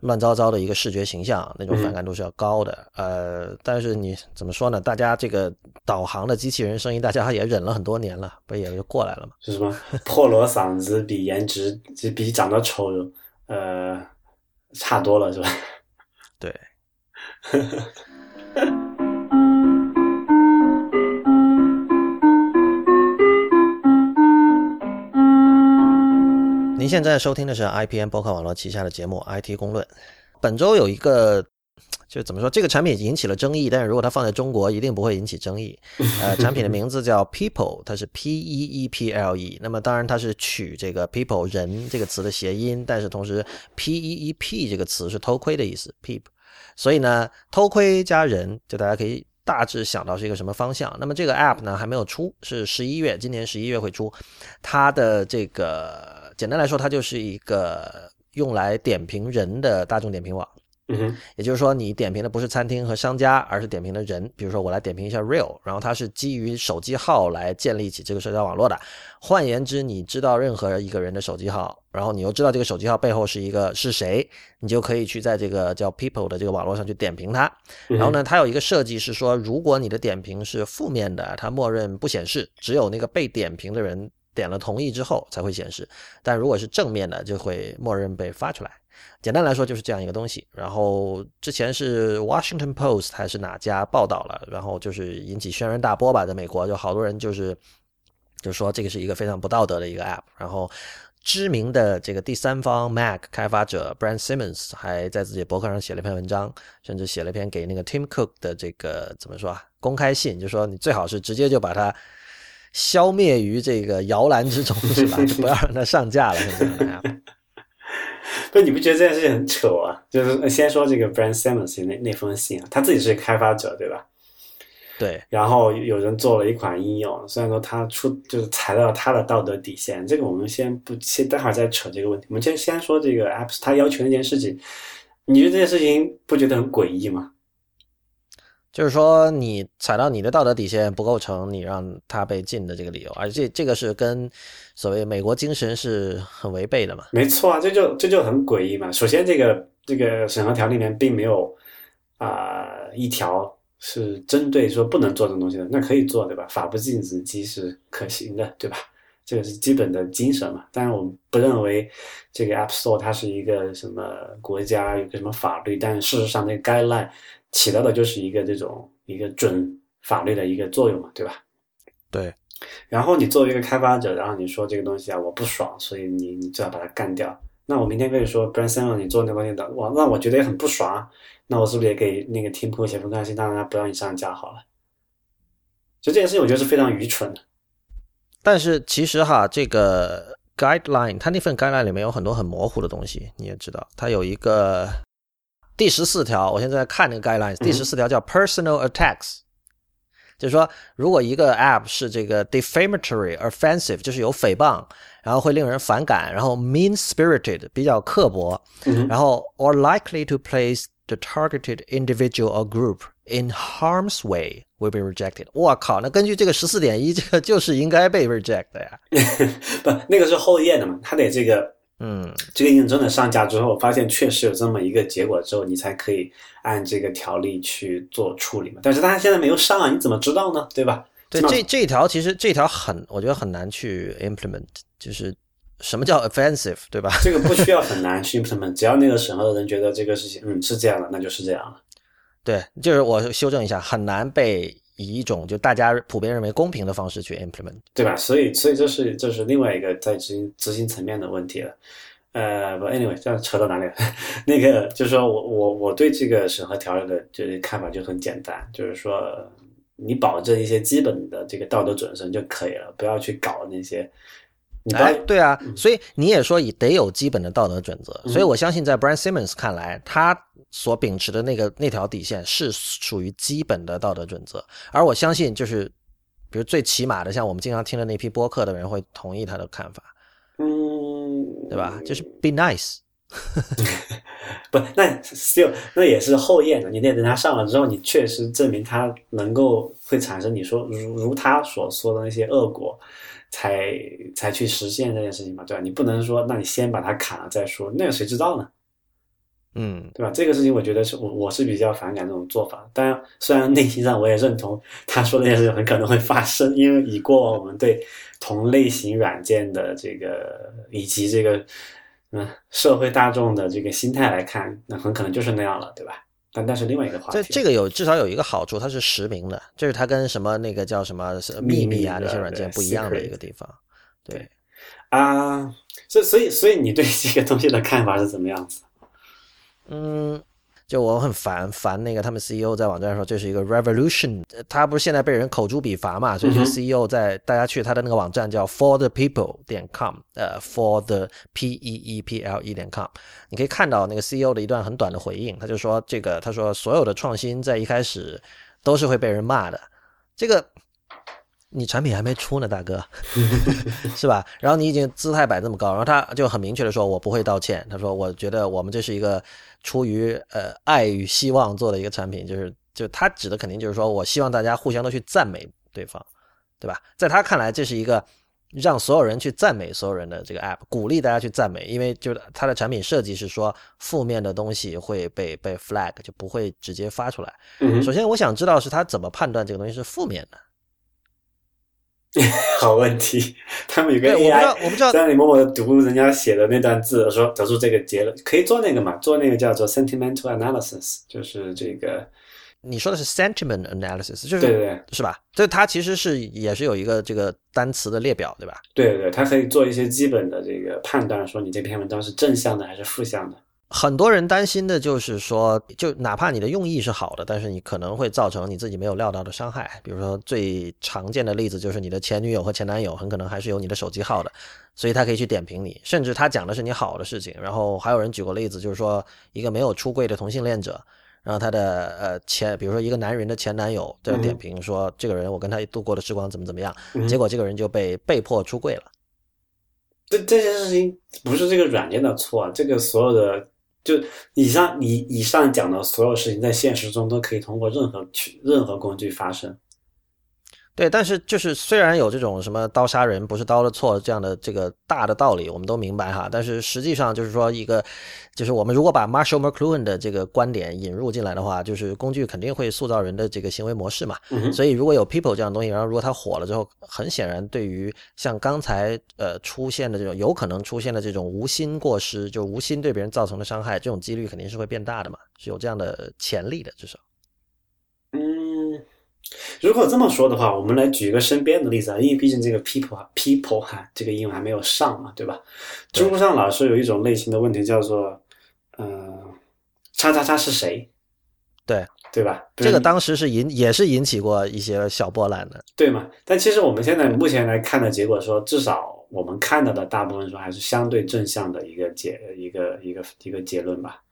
乱糟糟的一个视觉形象那种反感度是要高的。呃，但是你怎么说呢？大家这个导航的机器人声音，大家也忍了很多年了，不也就过来了吗？
是什么破锣嗓子比颜值就比长得丑呃差多了是吧？
对。您现在收听的是 IPN 博客网络旗下的节目《IT 公论》。本周有一个，就怎么说，这个产品引起了争议，但是如果它放在中国，一定不会引起争议。呃，产品的名字叫 People，它是 P E E P L E。那么当然它是取这个 People 人这个词的谐音，但是同时 P E E P 这个词是偷窥的意思，Peep。所以呢，偷窥加人，就大家可以大致想到是一个什么方向。那么这个 App 呢还没有出，是十一月，今年十一月会出。它的这个简单来说，它就是一个用来点评人的大众点评网。
嗯哼，
也就是说，你点评的不是餐厅和商家，而是点评的人。比如说，我来点评一下 Real，然后它是基于手机号来建立起这个社交网络的。换言之，你知道任何一个人的手机号，然后你又知道这个手机号背后是一个是谁，你就可以去在这个叫 People 的这个网络上去点评它。然后呢，它有一个设计是说，如果你的点评是负面的，它默认不显示，只有那个被点评的人点了同意之后才会显示。但如果是正面的，就会默认被发出来。简单来说就是这样一个东西。然后之前是 Washington Post 还是哪家报道了，然后就是引起轩然大波吧，在美国就好多人就是就说这个是一个非常不道德的一个 app。然后知名的这个第三方 Mac 开发者 Brand Simmons 还在自己博客上写了一篇文章，甚至写了一篇给那个 Tim Cook 的这个怎么说啊公开信，就说你最好是直接就把它消灭于这个摇篮之中，是吧？就不要让它上架了，这样的 app。
不，你不觉得这件事情很扯啊？就是先说这个 Brand Simmons 那那封信啊，他自己是开发者，对吧？
对。
然后有人做了一款应用，虽然说他出就是踩到了他的道德底线，这个我们先不先待会儿再扯这个问题。我们先先说这个 Apps 他要求那件事情，你觉得这件事情不觉得很诡异吗？
就是说，你踩到你的道德底线不构成你让他被禁的这个理由，而且这个是跟所谓美国精神是很违背的嘛？
没错啊，这就这就很诡异嘛。首先，这个这个审核条里面并没有啊一条是针对说不能做这种东西的，那可以做对吧？法不禁止即是可行的，对吧？这个是基本的精神嘛。当然，我们不认为这个 App Store 它是一个什么国家有个什么法律，但事实上那个 guideline。起到的就是一个这种一个准法律的一个作用嘛，对吧？
对。
然后你作为一个开发者，然后你说这个东西啊我不爽，所以你你就要把它干掉。那我明天跟你说，Brand Simon 你做那东西的，我那我觉得也很不爽，那我是不是也给那个 Tim 写封关信，让他不让你上架好了？就这件事情，我觉得是非常愚蠢的。
但是其实哈，这个 guideline 它那份 guideline 里面有很多很模糊的东西，你也知道，它有一个。第十四条，我现在看那个 guidelines，第十四条叫 personal attacks，就是说，如果一个 app 是这个 defamatory offensive，就是有诽谤，然后会令人反感，然后 mean spirited 比较刻薄，然后 or likely to place the targeted individual or group in harm's way will be rejected。我靠，那根据这个十四点一，这个就是应该被 reject 的呀。
不，那个是后验的嘛，他得这个。
嗯，
这个应用真的上架之后，发现确实有这么一个结果之后，你才可以按这个条例去做处理嘛。但是大家现在没有上啊，你怎么知道呢？对吧？
对，这这条其实这条很，我觉得很难去 implement，就是什么叫 offensive，对吧？
这个不需要很难 去 implement，只要那个审核的人觉得这个事情，嗯，是这样的，那就是这样了。
对，就是我修正一下，很难被以一种就大家普遍认为公平的方式去 implement，
对吧？所以，所以这是这是另外一个在执行执行层面的问题了。呃，不，anyway，这样扯到哪里了？那个就是说我我我对这个审核条例的就是看法就很简单，就是说你保证一些基本的这个道德准绳就可以了，不要去搞那些。
哎，对啊，所以你也说也得有基本的道德准则，所以我相信在 Brian Simmons 看来，他所秉持的那个那条底线是属于基本的道德准则，而我相信就是，比如最起码的，像我们经常听的那批播客的人会同意他的看法，
嗯，
对吧？就是 be nice，
不，那 still 那也是后验的，你得等他上了之后，你确实证明他能够会产生你说如如他所说的那些恶果。才才去实现这件事情嘛，对吧？你不能说，那你先把它砍了再说，那个谁知道呢？
嗯，
对吧？这个事情我觉得是我我是比较反感这种做法。当然，虽然内心上我也认同他说那件事情很可能会发生，因为以过往我们对同类型软件的这个以及这个嗯社会大众的这个心态来看，那很可能就是那样了，对吧？但但是另外一个话题，
这这个有至少有一个好处，它是实名的，就是它跟什么那个叫什么秘密啊那些软件不一样的一个地方。对
啊，所所以所以你对这个东西的看法是怎么样子？
嗯。就我很烦烦那个他们 CEO 在网站上说这是一个 revolution，他不是现在被人口诛笔伐嘛，所以就 CEO 在大家去他的那个网站叫 for the people 点 com，呃 for the p e e p l e 点 com，你可以看到那个 CEO 的一段很短的回应，他就说这个他说所有的创新在一开始都是会被人骂的，这个你产品还没出呢，大哥，是吧？然后你已经姿态摆这么高，然后他就很明确的说我不会道歉，他说我觉得我们这是一个。出于呃爱与希望做的一个产品，就是就他指的肯定就是说我希望大家互相都去赞美对方，对吧？在他看来，这是一个让所有人去赞美所有人的这个 app，鼓励大家去赞美，因为就是他的产品设计是说负面的东西会被被 flag 就不会直接发出来。首先，我想知道是他怎么判断这个东西是负面的。
好问题，他们有个
AI，我不知道
在你默默的读人家写的那段字，说得出这个结论，可以做那个嘛？做那个叫做 sentimental analysis，就是这个。
你说的是 sentiment analysis，就是
对对对，
是吧？这它其实是也是有一个这个单词的列表，对吧？
对对对，它可以做一些基本的这个判断，说你这篇文章是正向的还是负向的。
很多人担心的就是说，就哪怕你的用意是好的，但是你可能会造成你自己没有料到的伤害。比如说最常见的例子就是你的前女友和前男友很可能还是有你的手机号的，所以他可以去点评你，甚至他讲的是你好的事情。然后还有人举过例子，就是说一个没有出柜的同性恋者，然后他的呃前，比如说一个男人的前男友在点评说这个人我跟他度过的时光怎么怎么样，结果这个人就被被迫出柜了。
这这些事情不是这个软件的错，这个所有的。就以上以以上讲的所有事情，在现实中都可以通过任何去任何工具发生。
对，但是就是虽然有这种什么刀杀人不是刀的错这样的这个大的道理，我们都明白哈。但是实际上就是说一个，就是我们如果把 Marshall McLuhan 的这个观点引入进来的话，就是工具肯定会塑造人的这个行为模式嘛。所以如果有 People 这样的东西，然后如果它火了之后，很显然对于像刚才呃出现的这种有可能出现的这种无心过失，就无心对别人造成的伤害，这种几率肯定是会变大的嘛，是有这样的潜力的，至少。
如果这么说的话，我们来举一个身边的例子啊，因为毕竟这个 people people 哈，这个英文还没有上嘛，对吧？知乎上老是有一种类型的问题叫做，嗯，叉叉叉是谁？
对
对吧？
这个当时是引也是引起过一些小波澜的，
对嘛？但其实我们现在目前来看的结果说，至少我们看到的大部分说还是相对正向的一个结一个一个一个结论吧。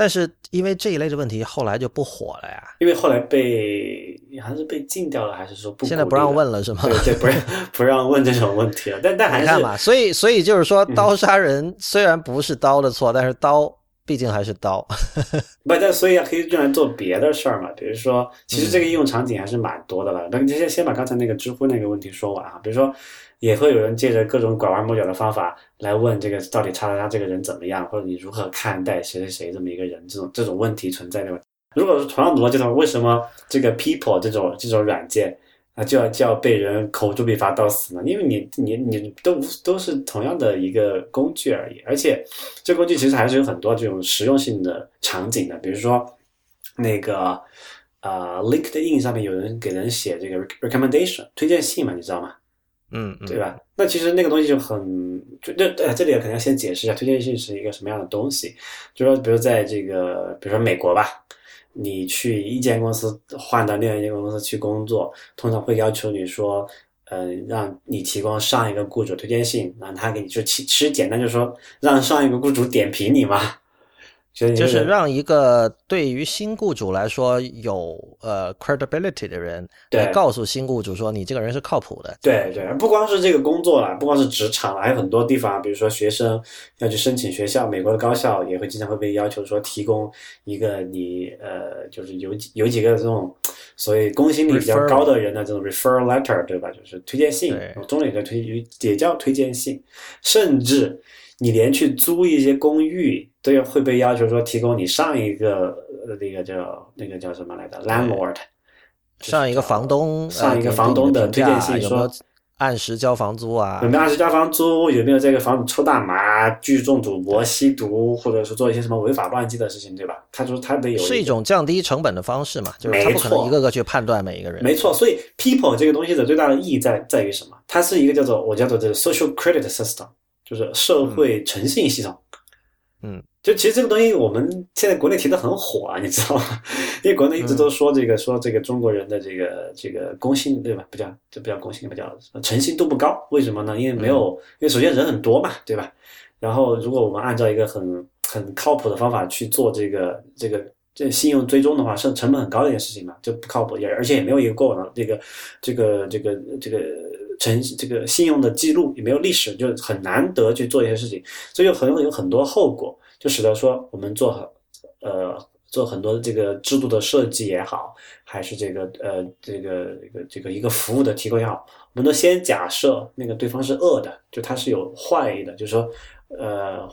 但是因为这一类的问题，后来就不火了呀。
因为后来被好像是被禁掉了，还是说不？
现在不让问了是吗？
对对，不让不让问这种问题了。但但还是
看嘛，所以所以就是说，刀杀人虽然不是刀的错，但是刀毕竟还是刀。
不，但所以可以用来做别的事儿嘛，比如说，其实这个应用场景还是蛮多的了。那先先把刚才那个知乎那个问题说完啊，比如说，也会有人借着各种拐弯抹角的方法来问这个到底叉叉叉这个人怎么样，或者你如何看待谁谁谁这么一个人，这种这种问题存在对吧？如果是同样逻辑的话，为什么这个 People 这种这种软件？啊，就要就要被人口诛笔伐到死嘛？因为你你你都都是同样的一个工具而已，而且这工具其实还是有很多这种实用性的场景的，比如说那个呃，LinkedIn 上面有人给人写这个 recommendation 推荐信嘛，你知道吗？
嗯，
对吧？那其实那个东西就很就这呃，这里肯定要先解释一下推荐信是一个什么样的东西，就说比如在这个比如说美国吧。你去一间公司换到另外一间公司去工作，通常会要求你说，嗯，让你提供上一个雇主推荐信，让他给你就其其实简单就是说，让上一个雇主点评你嘛。
就是让一个对于新雇主来说有呃 credibility 的人来告诉新雇主说你这个人是靠谱的。
对对，不光是这个工作了，不光是职场了，还有很多地方，比如说学生要去申请学校，美国的高校也会经常会被要求说提供一个你呃，就是有几有几个这种所谓公信力比较高的人的这种 referral letter，对吧？就是推荐信，中文也叫推也叫推荐信，甚至。你连去租一些公寓都要会被要求说提供你上一个那个叫那个叫什么来着？landlord，
上一个房东
上一个房东的推荐信，说
按时交房租啊？
有没有按时交房租？有没有这个房子抽大麻、聚众赌博、吸毒，或者是做一些什么违法乱纪的事情，对吧？他说他得有
是一种降低成本的方式嘛？就是他不可能一个个去判断每一个人。
没错，所以 people 这个东西的最大的意义在在于什么？它是一个叫做我叫做这个 social credit system。就是社会诚信系统，
嗯，
就其实这个东西我们现在国内提的很火啊，你知道吗？因为国内一直都说这个说这个中国人的这个这个公信对吧？不叫这不叫公信，不叫诚信度不高。为什么呢？因为没有，因为首先人很多嘛，对吧？然后如果我们按照一个很很靠谱的方法去做这个这个这信用追踪的话，是成本很高的一件事情嘛，就不靠谱，也而且也没有一个过往的这个这个这个这个。成这个信用的记录也没有历史，就很难得去做一些事情，所以有很有很多后果，就使得说我们做呃做很多的这个制度的设计也好，还是这个呃这个这个这个一个服务的提供也好，我们都先假设那个对方是恶的，就他是有坏意的，就是说呃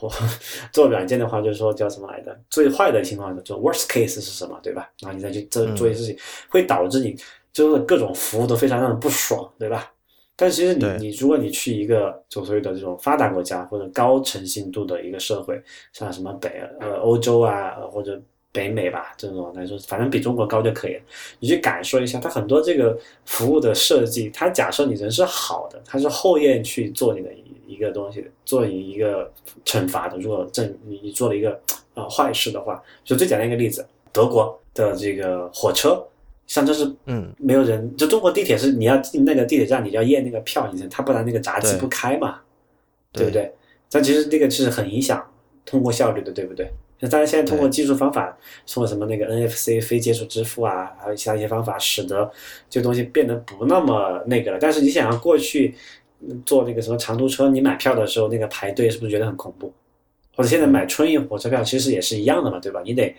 做软件的话，就是说叫什么来的？最坏的情况就 worst case 是什么，对吧？然后你再去做做一些事情，会导致你就是各种服务都非常让人不爽，对吧？但其实你你如果你去一个就所谓的这种发达国家或者高诚信度的一个社会，像什么北呃欧洲啊或者北美吧这种来说，反正比中国高就可以了。你去感受一下，它很多这个服务的设计，它假设你人是好的，它是后验去做你的一一个东西，做你一个惩罚的。如果正你你做了一个呃坏事的话，就最简单一个例子，德国的这个火车。像这是
嗯，
没有人。就中国地铁是你要进那个地铁站，你要验那个票，你他不然那个闸机不开嘛，对不对？但其实这个是很影响通过效率的，对不对？那当然现在通过技术方法，通过什么那个 NFC 非接触支付啊，还有其他一些方法，使得这个东西变得不那么那个了。但是你想要过去坐那个什么长途车，你买票的时候那个排队是不是觉得很恐怖？或者现在买春运火车票其实也是一样的嘛，对吧？你得。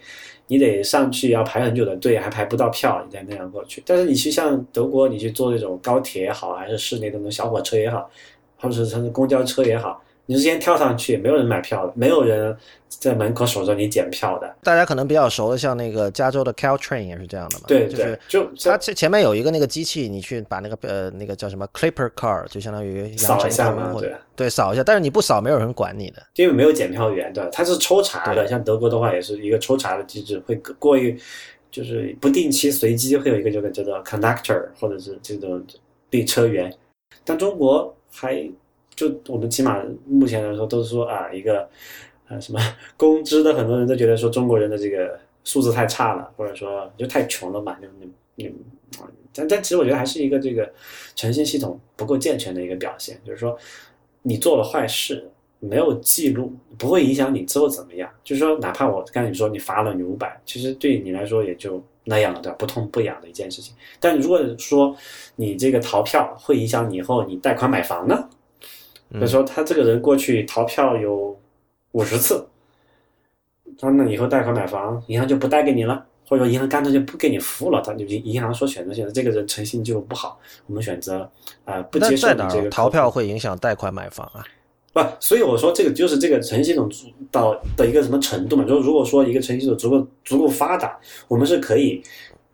你得上去要排很久的队，还排不到票，你再那样过去。但是你去像德国，你去坐那种高铁也好，还是室内的那种小火车也好，或者是乘公交车也好。你之前跳上去，没有人买票的，没有人在门口守着你检票的。
大家可能比较熟的，像那个加州的 Caltrain 也是这样的嘛。
对
对，
就
它前前面有一个那个机器，你去把那个呃那个叫什么 Clipper Car，就相当于
扫一下嘛，对
对，扫一下。但是你不扫，没有人管你的，
因为没有检票员，对吧？它是抽查的，像德国的话也是一个抽查的机制，会过于就是不定期随机会有一个这个叫做 conductor 或者是这种列车员，但中国还。就我们起码目前来说，都是说啊，一个啊什么 工资的，很多人都觉得说中国人的这个素质太差了，或者说就太穷了嘛，就你你啊，但但其实我觉得还是一个这个诚信系统不够健全的一个表现，就是说你做了坏事没有记录，不会影响你之后怎么样，就是说哪怕我刚才你说你罚了你五百，其实对你来说也就那样了，对吧？不痛不痒的一件事情。但如果说你这个逃票会影响你以后你贷款买房呢？比如说，他这个人过去逃票有五十次，他那以后贷款买房，银行就不贷给你了，或者说银行干脆就不给你服务了，他就银行说选择性的这个人诚信就不好，我们选择啊不接受
在哪
你这个
逃票会影响贷款买房啊？
不，所以我说这个就是这个诚信系统到的一个什么程度嘛？就是如果说一个诚信系统足够足够发达，我们是可以，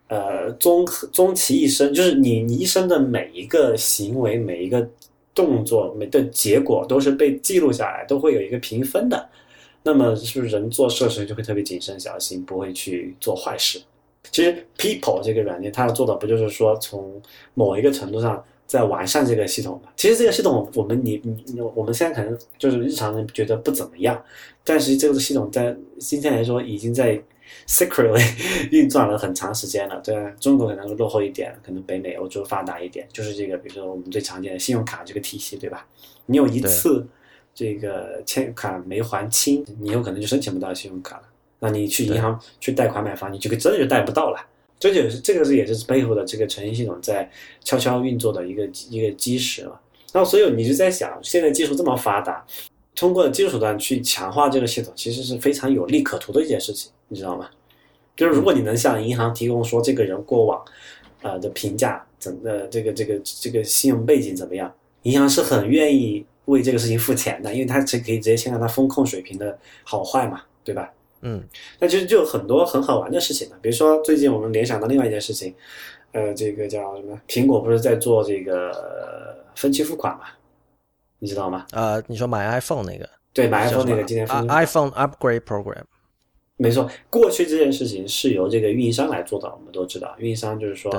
呃，终终其一生，就是你你一生的每一个行为、每一个动作、每的结果都是被记录下来，都会有一个评分的。那么是不是人做事的时候就会特别谨慎小心，不会去做坏事？其实 People 这个软件，它要做的不就是说从某一个程度上。在完善这个系统嘛？其实这个系统，我们你你我们现在可能就是日常人觉得不怎么样，但是这个系统在今天来说已经在 secretly 运转了很长时间了。对，中国可能落后一点，可能北美、欧洲发达一点。就是这个，比如说我们最常见的信用卡这个体系，对吧？你有一次这个欠卡没还清，你有可能就申请不到信用卡了。那你去银行去贷款买房，你这个真的就贷不到了。这就是这个是也是背后的这个诚信系统在悄悄运作的一个一个基石了。然后所以你就在想，现在技术这么发达，通过技术手段去强化这个系统，其实是非常有利可图的一件事情，你知道吗？就是如果你能向银行提供说这个人过往，呃的评价怎呃这个这个这个信用背景怎么样，银行是很愿意为这个事情付钱的，因为他可以直接签到他风控水平的好坏嘛，对吧？
嗯，
那其实就有很多很好玩的事情的，比如说最近我们联想到另外一件事情，呃，这个叫什么？苹果不是在做这个分期付款嘛？你知道吗？
呃，你说买 iPhone 那个？
对，买 iPhone 那个今天
iPhone Upgrade Program。
没错，过去这件事情是由这个运营商来做的，我们都知道，运营商就是说，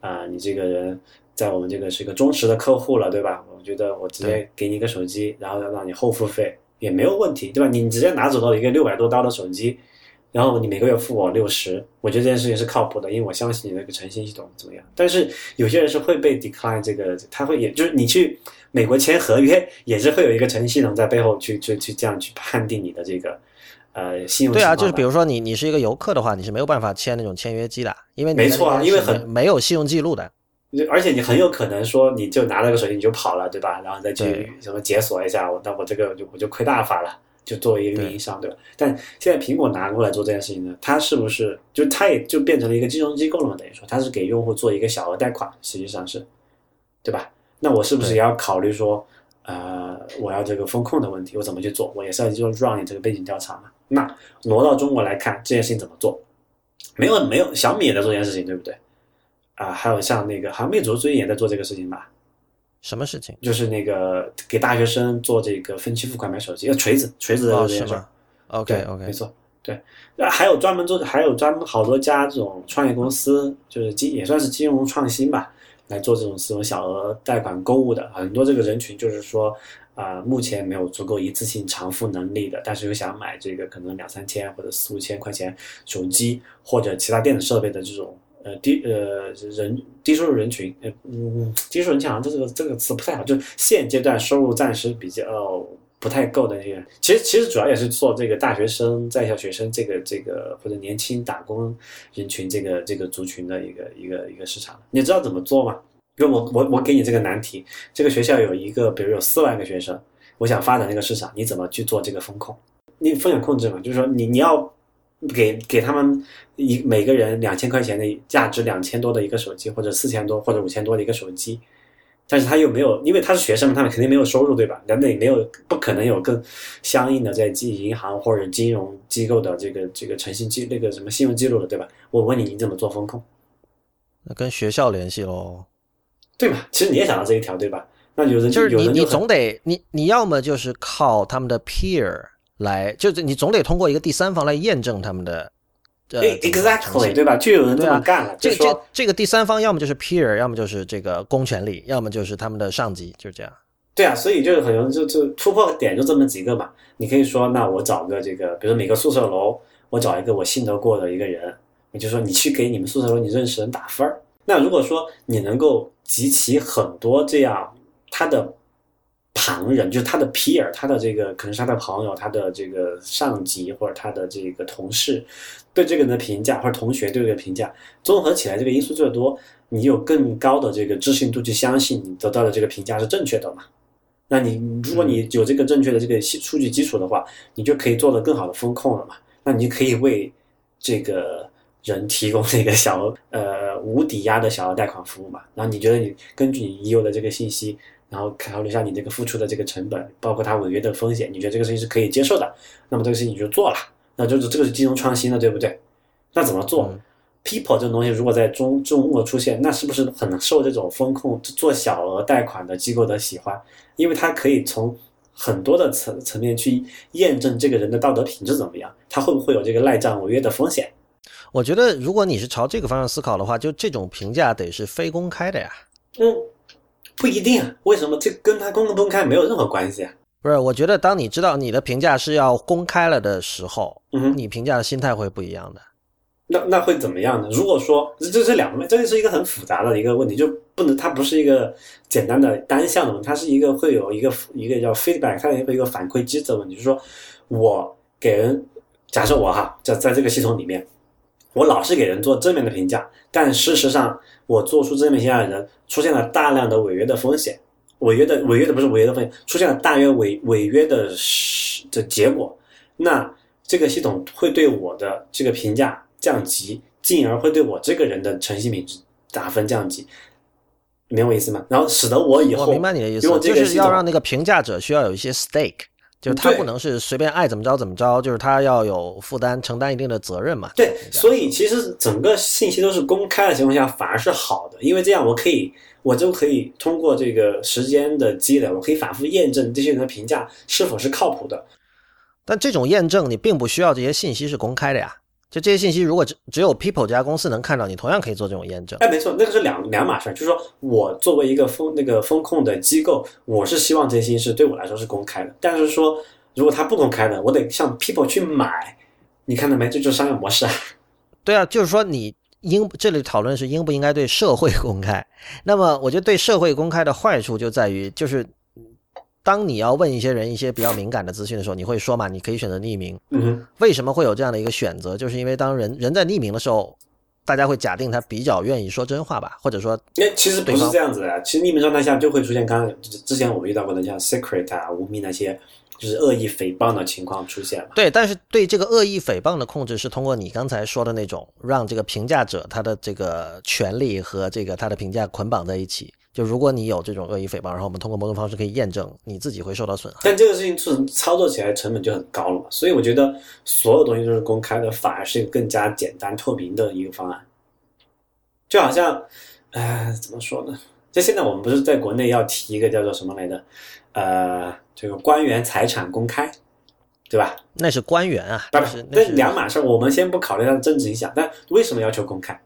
啊，你这个人在我们这个是一个忠实的客户了，对吧？我觉得我直接给你一个手机，然后让你后付费。也没有问题，对吧？你直接拿走了一个六百多刀的手机，然后你每个月付我六十，我觉得这件事情是靠谱的，因为我相信你那个诚信系统怎么样。但是有些人是会被 decline 这个，他会也就是你去美国签合约，也是会有一个诚信系统在背后去去去这样去判定你的这个呃信用。
对啊，就是比如说你你是一个游客的话，你是没有办法签那种签约机的，因为
没错啊，因为很
没有信用记录的。
而且你很有可能说，你就拿了个手机你就跑了，对吧？然后再去什么解锁一下，我那我这个就我就亏大发了，就作为一个运营商，对吧？但现在苹果拿过来做这件事情呢，它是不是就它也就变成了一个金融机构了嘛？等于说它是给用户做一个小额贷款，实际上是，对吧？那我是不是也要考虑说，呃，我要这个风控的问题，我怎么去做？我也是要就 run 你这个背景调查嘛？那挪到中国来看这件事情怎么做？没有没有，小米也在做这件事情，对不对？啊，还有像那个，好像魅族最近也在做这个事情吧？
什么事情？
就是那个给大学生做这个分期付款买手机，锤子，锤子的这件事。
OK OK，
没错，对。那还有专门做，还有专门好多家这种创业公司，就是金也算是金融创新吧，来做这种这种小额贷款购物的。很多这个人群就是说，啊，目前没有足够一次性偿付能力的，但是又想买这个可能两三千或者四五千块钱手机或者其他电子设备的这种。呃低呃人低收入人群，呃嗯低收入人群好像这个这个词不太好，就现阶段收入暂时比较不太够的那些，其实其实主要也是做这个大学生在校学生这个这个或者年轻打工人群这个这个族群的一个一个一个市场。你知道怎么做吗？因为我我我给你这个难题，这个学校有一个比如有四万个学生，我想发展这个市场，你怎么去做这个风控？你风险控制嘛，就是说你你要。给给他们一每个人两千块钱的价值两千多的一个手机，或者四千多或者五千多的一个手机，但是他又没有，因为他是学生嘛，他们肯定没有收入，对吧？那也没有不可能有更相应的在记银行或者金融机构的这个这个诚信记那个什么信用记录了，对吧？我问你，你怎么做风控？
那跟学校联系喽，
对吧？其实你也想到这一条，对吧？那有人
就是
你
你总得你你要么就是靠他们的 peer。来，就是你总得通过一个第三方来验证他们的，呃
，exactly，对吧？就有人这么干了。
这这这个第三方要么就是 peer，要么就是这个公权力，要么就是他们的上级，就是这样。
对啊，所以就是很多就就突破点就这么几个嘛。你可以说，那我找个这个，比如说每个宿舍楼，我找一个我信得过的一个人，也就是说你去给你们宿舍楼你认识人打分儿。那如果说你能够集齐很多这样他的。旁人就是他的 peer，他的这个可能是他的朋友，他的这个上级或者他的这个同事对这个人的评价，或者同学对这个评价，综合起来这个因素最多，你有更高的这个置信度去相信你得到的这个评价是正确的嘛？那你如果你有这个正确的这个数据基础的话，你就可以做的更好的风控了嘛？那你就可以为这个人提供这个小额呃无抵押的小额贷款服务嘛。然后你觉得你根据你已有的这个信息，然后考虑一下你这个付出的这个成本，包括他违约的风险，你觉得这个事情是可以接受的，那么这个事情你就做了，那就是这个是金融创新了，对不对？那怎么做？
嗯
People 这种东西如果在中中国出现，那是不是很受这种风控做小额贷款的机构的喜欢？因为它可以从很多的层层面去验证这个人的道德品质怎么样，他会不会有这个赖账违约的风险？
我觉得如果你是朝这个方向思考的话，就这种评价得是非公开的呀。
嗯，不一定啊。为什么？这跟他公不公开没有任何关系啊。
不是，我觉得当你知道你的评价是要公开了的时候，
嗯哼，
你评价的心态会不一样的。
那那会怎么样呢？如果说这这是两面，这是一个很复杂的一个问题，就不能它不是一个简单的单向的问题，它是一个会有一个一个叫 feedback，它有一个反馈机制的问题，就是说我给人，假设我哈在在这个系统里面，我老是给人做正面的评价，但事实上我做出正面评价的人出现了大量的违约的风险，违约的违约的不是违约的风险，出现了大约违违约的的结果，那这个系统会对我的这个评价。降级，进而会对我这个人的诚信品质打分降级，明白我意思吗？然后使得我以后
我明白你的意思，就是要让那个评价者需要有一些 stake，就是他不能是随便爱怎么着怎么着，就是他要有负担，承担一定的责任嘛。
对，所以其实整个信息都是公开的情况下，反而是好的，因为这样我可以，我就可以通过这个时间的积累，我可以反复验证这些人的评价是否是靠谱的。
但这种验证，你并不需要这些信息是公开的呀。就这些信息，如果只只有 People 这家公司能看到，你同样可以做这种验证。
哎，没错，那个是两两码事就是说我作为一个风那个风控的机构，我是希望这些信息是对我来说是公开的。但是说，如果它不公开的，我得向 People 去买。你看到没？这就是商业模式啊。
对啊，就是说你应这里讨论是应不应该对社会公开。那么，我觉得对社会公开的坏处就在于，就是当你要问一些人一些比较敏感的资讯的时候，你会说嘛？你可以选择匿名。
嗯，
为什么会有这样的一个选择？就是因为当人人在匿名的时候，大家会假定他比较愿意说真话吧，或者说，
哎，其实不是这样子的。其实匿名状态下就会出现刚刚之前我们遇到过的像 secret 啊、无名那些，就是恶意诽谤的情况出现了。
对，但是对这个恶意诽谤的控制是通过你刚才说的那种，让这个评价者他的这个权利和这个他的评价捆绑在一起。就如果你有这种恶意诽谤，然后我们通过某种方式可以验证你自己会受到损害，
但这个事情是操作起来成本就很高了嘛，所以我觉得所有东西都是公开的，反而是一个更加简单透明的一个方案。就好像，呃，怎么说呢？就现在我们不是在国内要提一个叫做什么来着，呃，这个官员财产公开，对吧？
那是官员啊，
不
是那是
两码事。我们先不考虑它的政治影响，但为什么要求公开？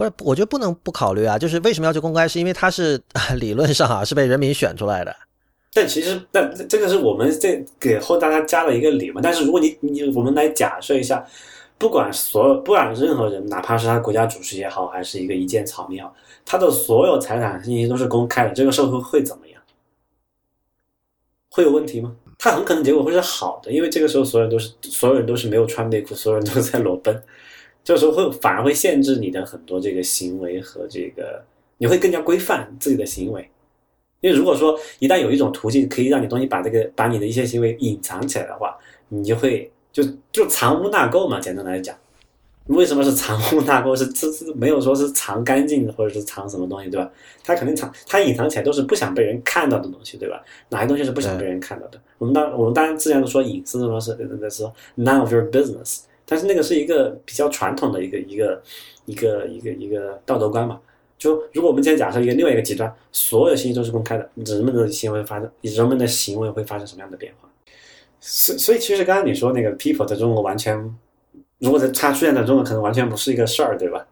不是，我觉得不能不考虑啊。就是为什么要去公开，是因为他是 理论上啊是被人民选出来的。
但其实，但这个是我们在给后大家加了一个理嘛。但是如果你你我们来假设一下，不管所有不管任何人，哪怕是他国家主席也好，还是一个一介草民也好，他的所有财产信息都是公开的，这个社会会怎么样？会有问题吗？他很可能结果会是好的，因为这个时候所有人都是所有人都是没有穿内裤，所有人都在裸奔。这个时候会反而会限制你的很多这个行为和这个，你会更加规范自己的行为。因为如果说一旦有一种途径可以让你东西把这个把你的一些行为隐藏起来的话，你就会就就藏污纳垢嘛。简单来讲，为什么是藏污纳垢？是这是没有说是藏干净或者是藏什么东西，对吧？他肯定藏，他隐藏起来都是不想被人看到的东西，对吧？哪些东西是不想被人看到的？我们当我们当然自然的说隐私，说是那是 none of your business。但是那个是一个比较传统的一个一个一个一个一个道德观嘛。就如果我们今天假设一个另外一个极端，所有信息都是公开的，人们的行为发生，人们的行为会发生什么样的变化？所所以，其实刚刚你说那个 people 在中国完全，如果在它出现在中国，可能完全不是一个事儿，对吧？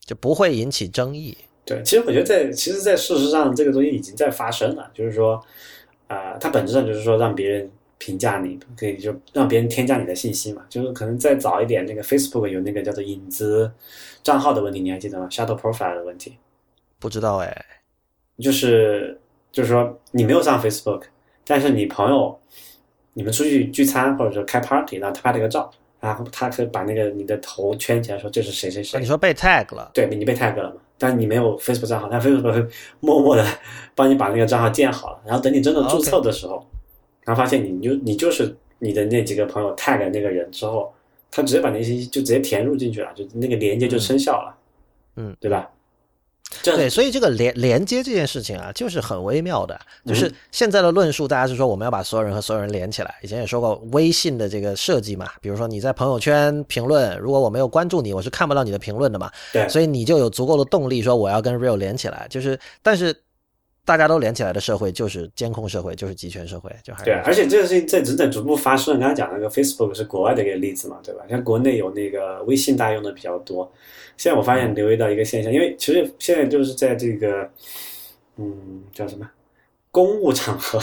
就不会引起争议。
对，其实我觉得在其实，在事实上，这个东西已经在发生了。就是说，啊，它本质上就是说让别人。评价你可以就让别人添加你的信息嘛，就是可能再早一点，那个 Facebook 有那个叫做影子账号的问题，你还记得吗？Shadow Profile 的问题，
不知道哎，
就是就是说你没有上 Facebook，但是你朋友你们出去聚餐或者说开 party，然后他拍了个照，然后他可以把那个你的头圈起来说这是谁谁谁，
你说被 tag 了，
对，你被 tag 了嘛？但你没有 Facebook 账号，但 Facebook 会默默的帮你把那个账号建好了，然后等你真的注册的时候。然后发现你就你就是你的那几个朋友 tag 那个人之后，他直接把那些就直接填入进去了，就那个连接就生效了，
嗯，
对吧？
对，所以这个连连接这件事情啊，就是很微妙的。就是现在的论述，大家是说我们要把所有人和所有人连起来。以前也说过微信的这个设计嘛，比如说你在朋友圈评论，如果我没有关注你，我是看不到你的评论的嘛。
对，
所以你就有足够的动力说我要跟 real 连起来。就是，但是大家都连起来的社会就是监控社会，就是集权社会，就还是
对，而且这个事情在正在逐步发生。刚才讲那个 Facebook 是国外的一个例子嘛，对吧？像国内有那个微信，大家用的比较多。现在我发现留意到一个现象，因为其实现在就是在这个，嗯，叫什么公务场合，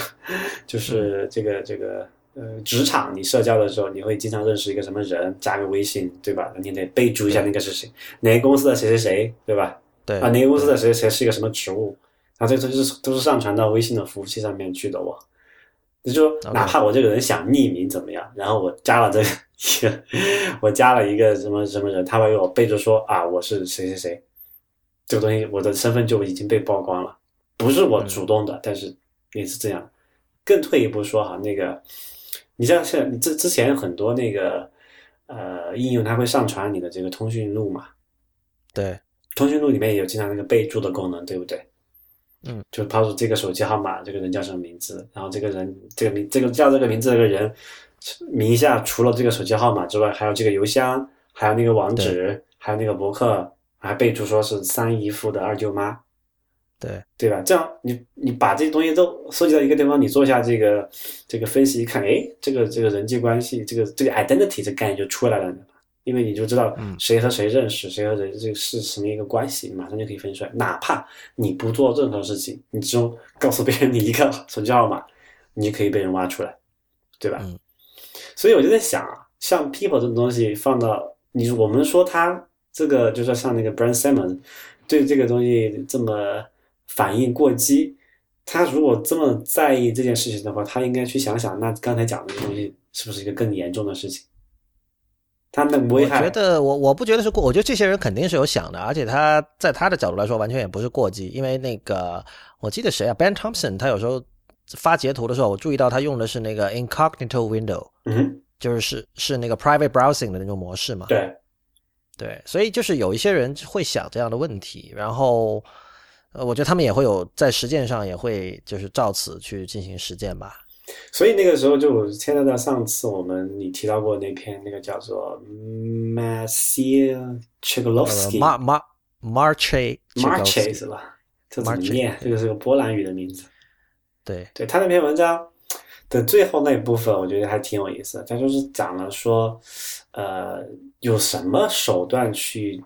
就是这个这个呃职场，你社交的时候，你会经常认识一个什么人，加个微信，对吧？你得备注一下那个是谁，哪个公司的谁谁谁，对吧？
对
啊，哪个公司的谁谁是一个什么职务，啊，这都是都是上传到微信的服务器上面去的哦。也就是说，哪怕我这个人想匿名怎么样，然后我加了这个，我加了一个什么什么人，他会给我备注说啊，我是谁谁谁，这个东西我的身份就已经被曝光了，不是我主动的，但是也是这样。更退一步说哈，那个你像现你之之前很多那个呃应用，它会上传你的这个通讯录嘛，
对，
通讯录里面也有经常那个备注的功能，对不对？
嗯，
就抛出这个手机号码，这个人叫什么名字，然后这个人这个名这个叫这个名字这个人名下除了这个手机号码之外，还有这个邮箱，还有那个网址，还有那个博客，还备注说是三姨夫的二舅妈，
对，
对吧？这样你你把这些东西都收集到一个地方，你做一下这个这个分析，一看，哎，这个这个人际关系，这个这个 identity 这概念就出来了。因为你就知道谁和谁认识，谁和谁这个是什么一个关系，马上就可以分出来。哪怕你不做任何事情，你只用告诉别人你一个 手机号码，你就可以被人挖出来，对吧？
嗯。
所以我就在想啊，像 People 这种东西放到你，我们说他这个，就说像那个 Brand Simon 对这个东西这么反应过激，他如果这么在意这件事情的话，他应该去想想，那刚才讲的这个东西是不是一个更严重的事情？他们危害，
我觉得我我不觉得是过，我觉得这些人肯定是有想的，而且他在他的角度来说，完全也不是过激，因为那个我记得谁啊，Ben Thompson，他有时候发截图的时候，我注意到他用的是那个 incognito window，
嗯，
就是是是那个 private browsing 的那种模式嘛，
对，
对，所以就是有一些人会想这样的问题，然后呃，我觉得他们也会有在实践上也会就是照此去进行实践吧。
所以那个时候就牵扯到上次我们你提到过那篇那个叫做 Maciej Chiglovsky
Mar Mar Marche
Marche 是吧？这怎么念？这个是个波兰语的名字。
对，
对他那篇文章的最后那部分，我觉得还挺有意思的。他就是讲了说，呃，有什么手段去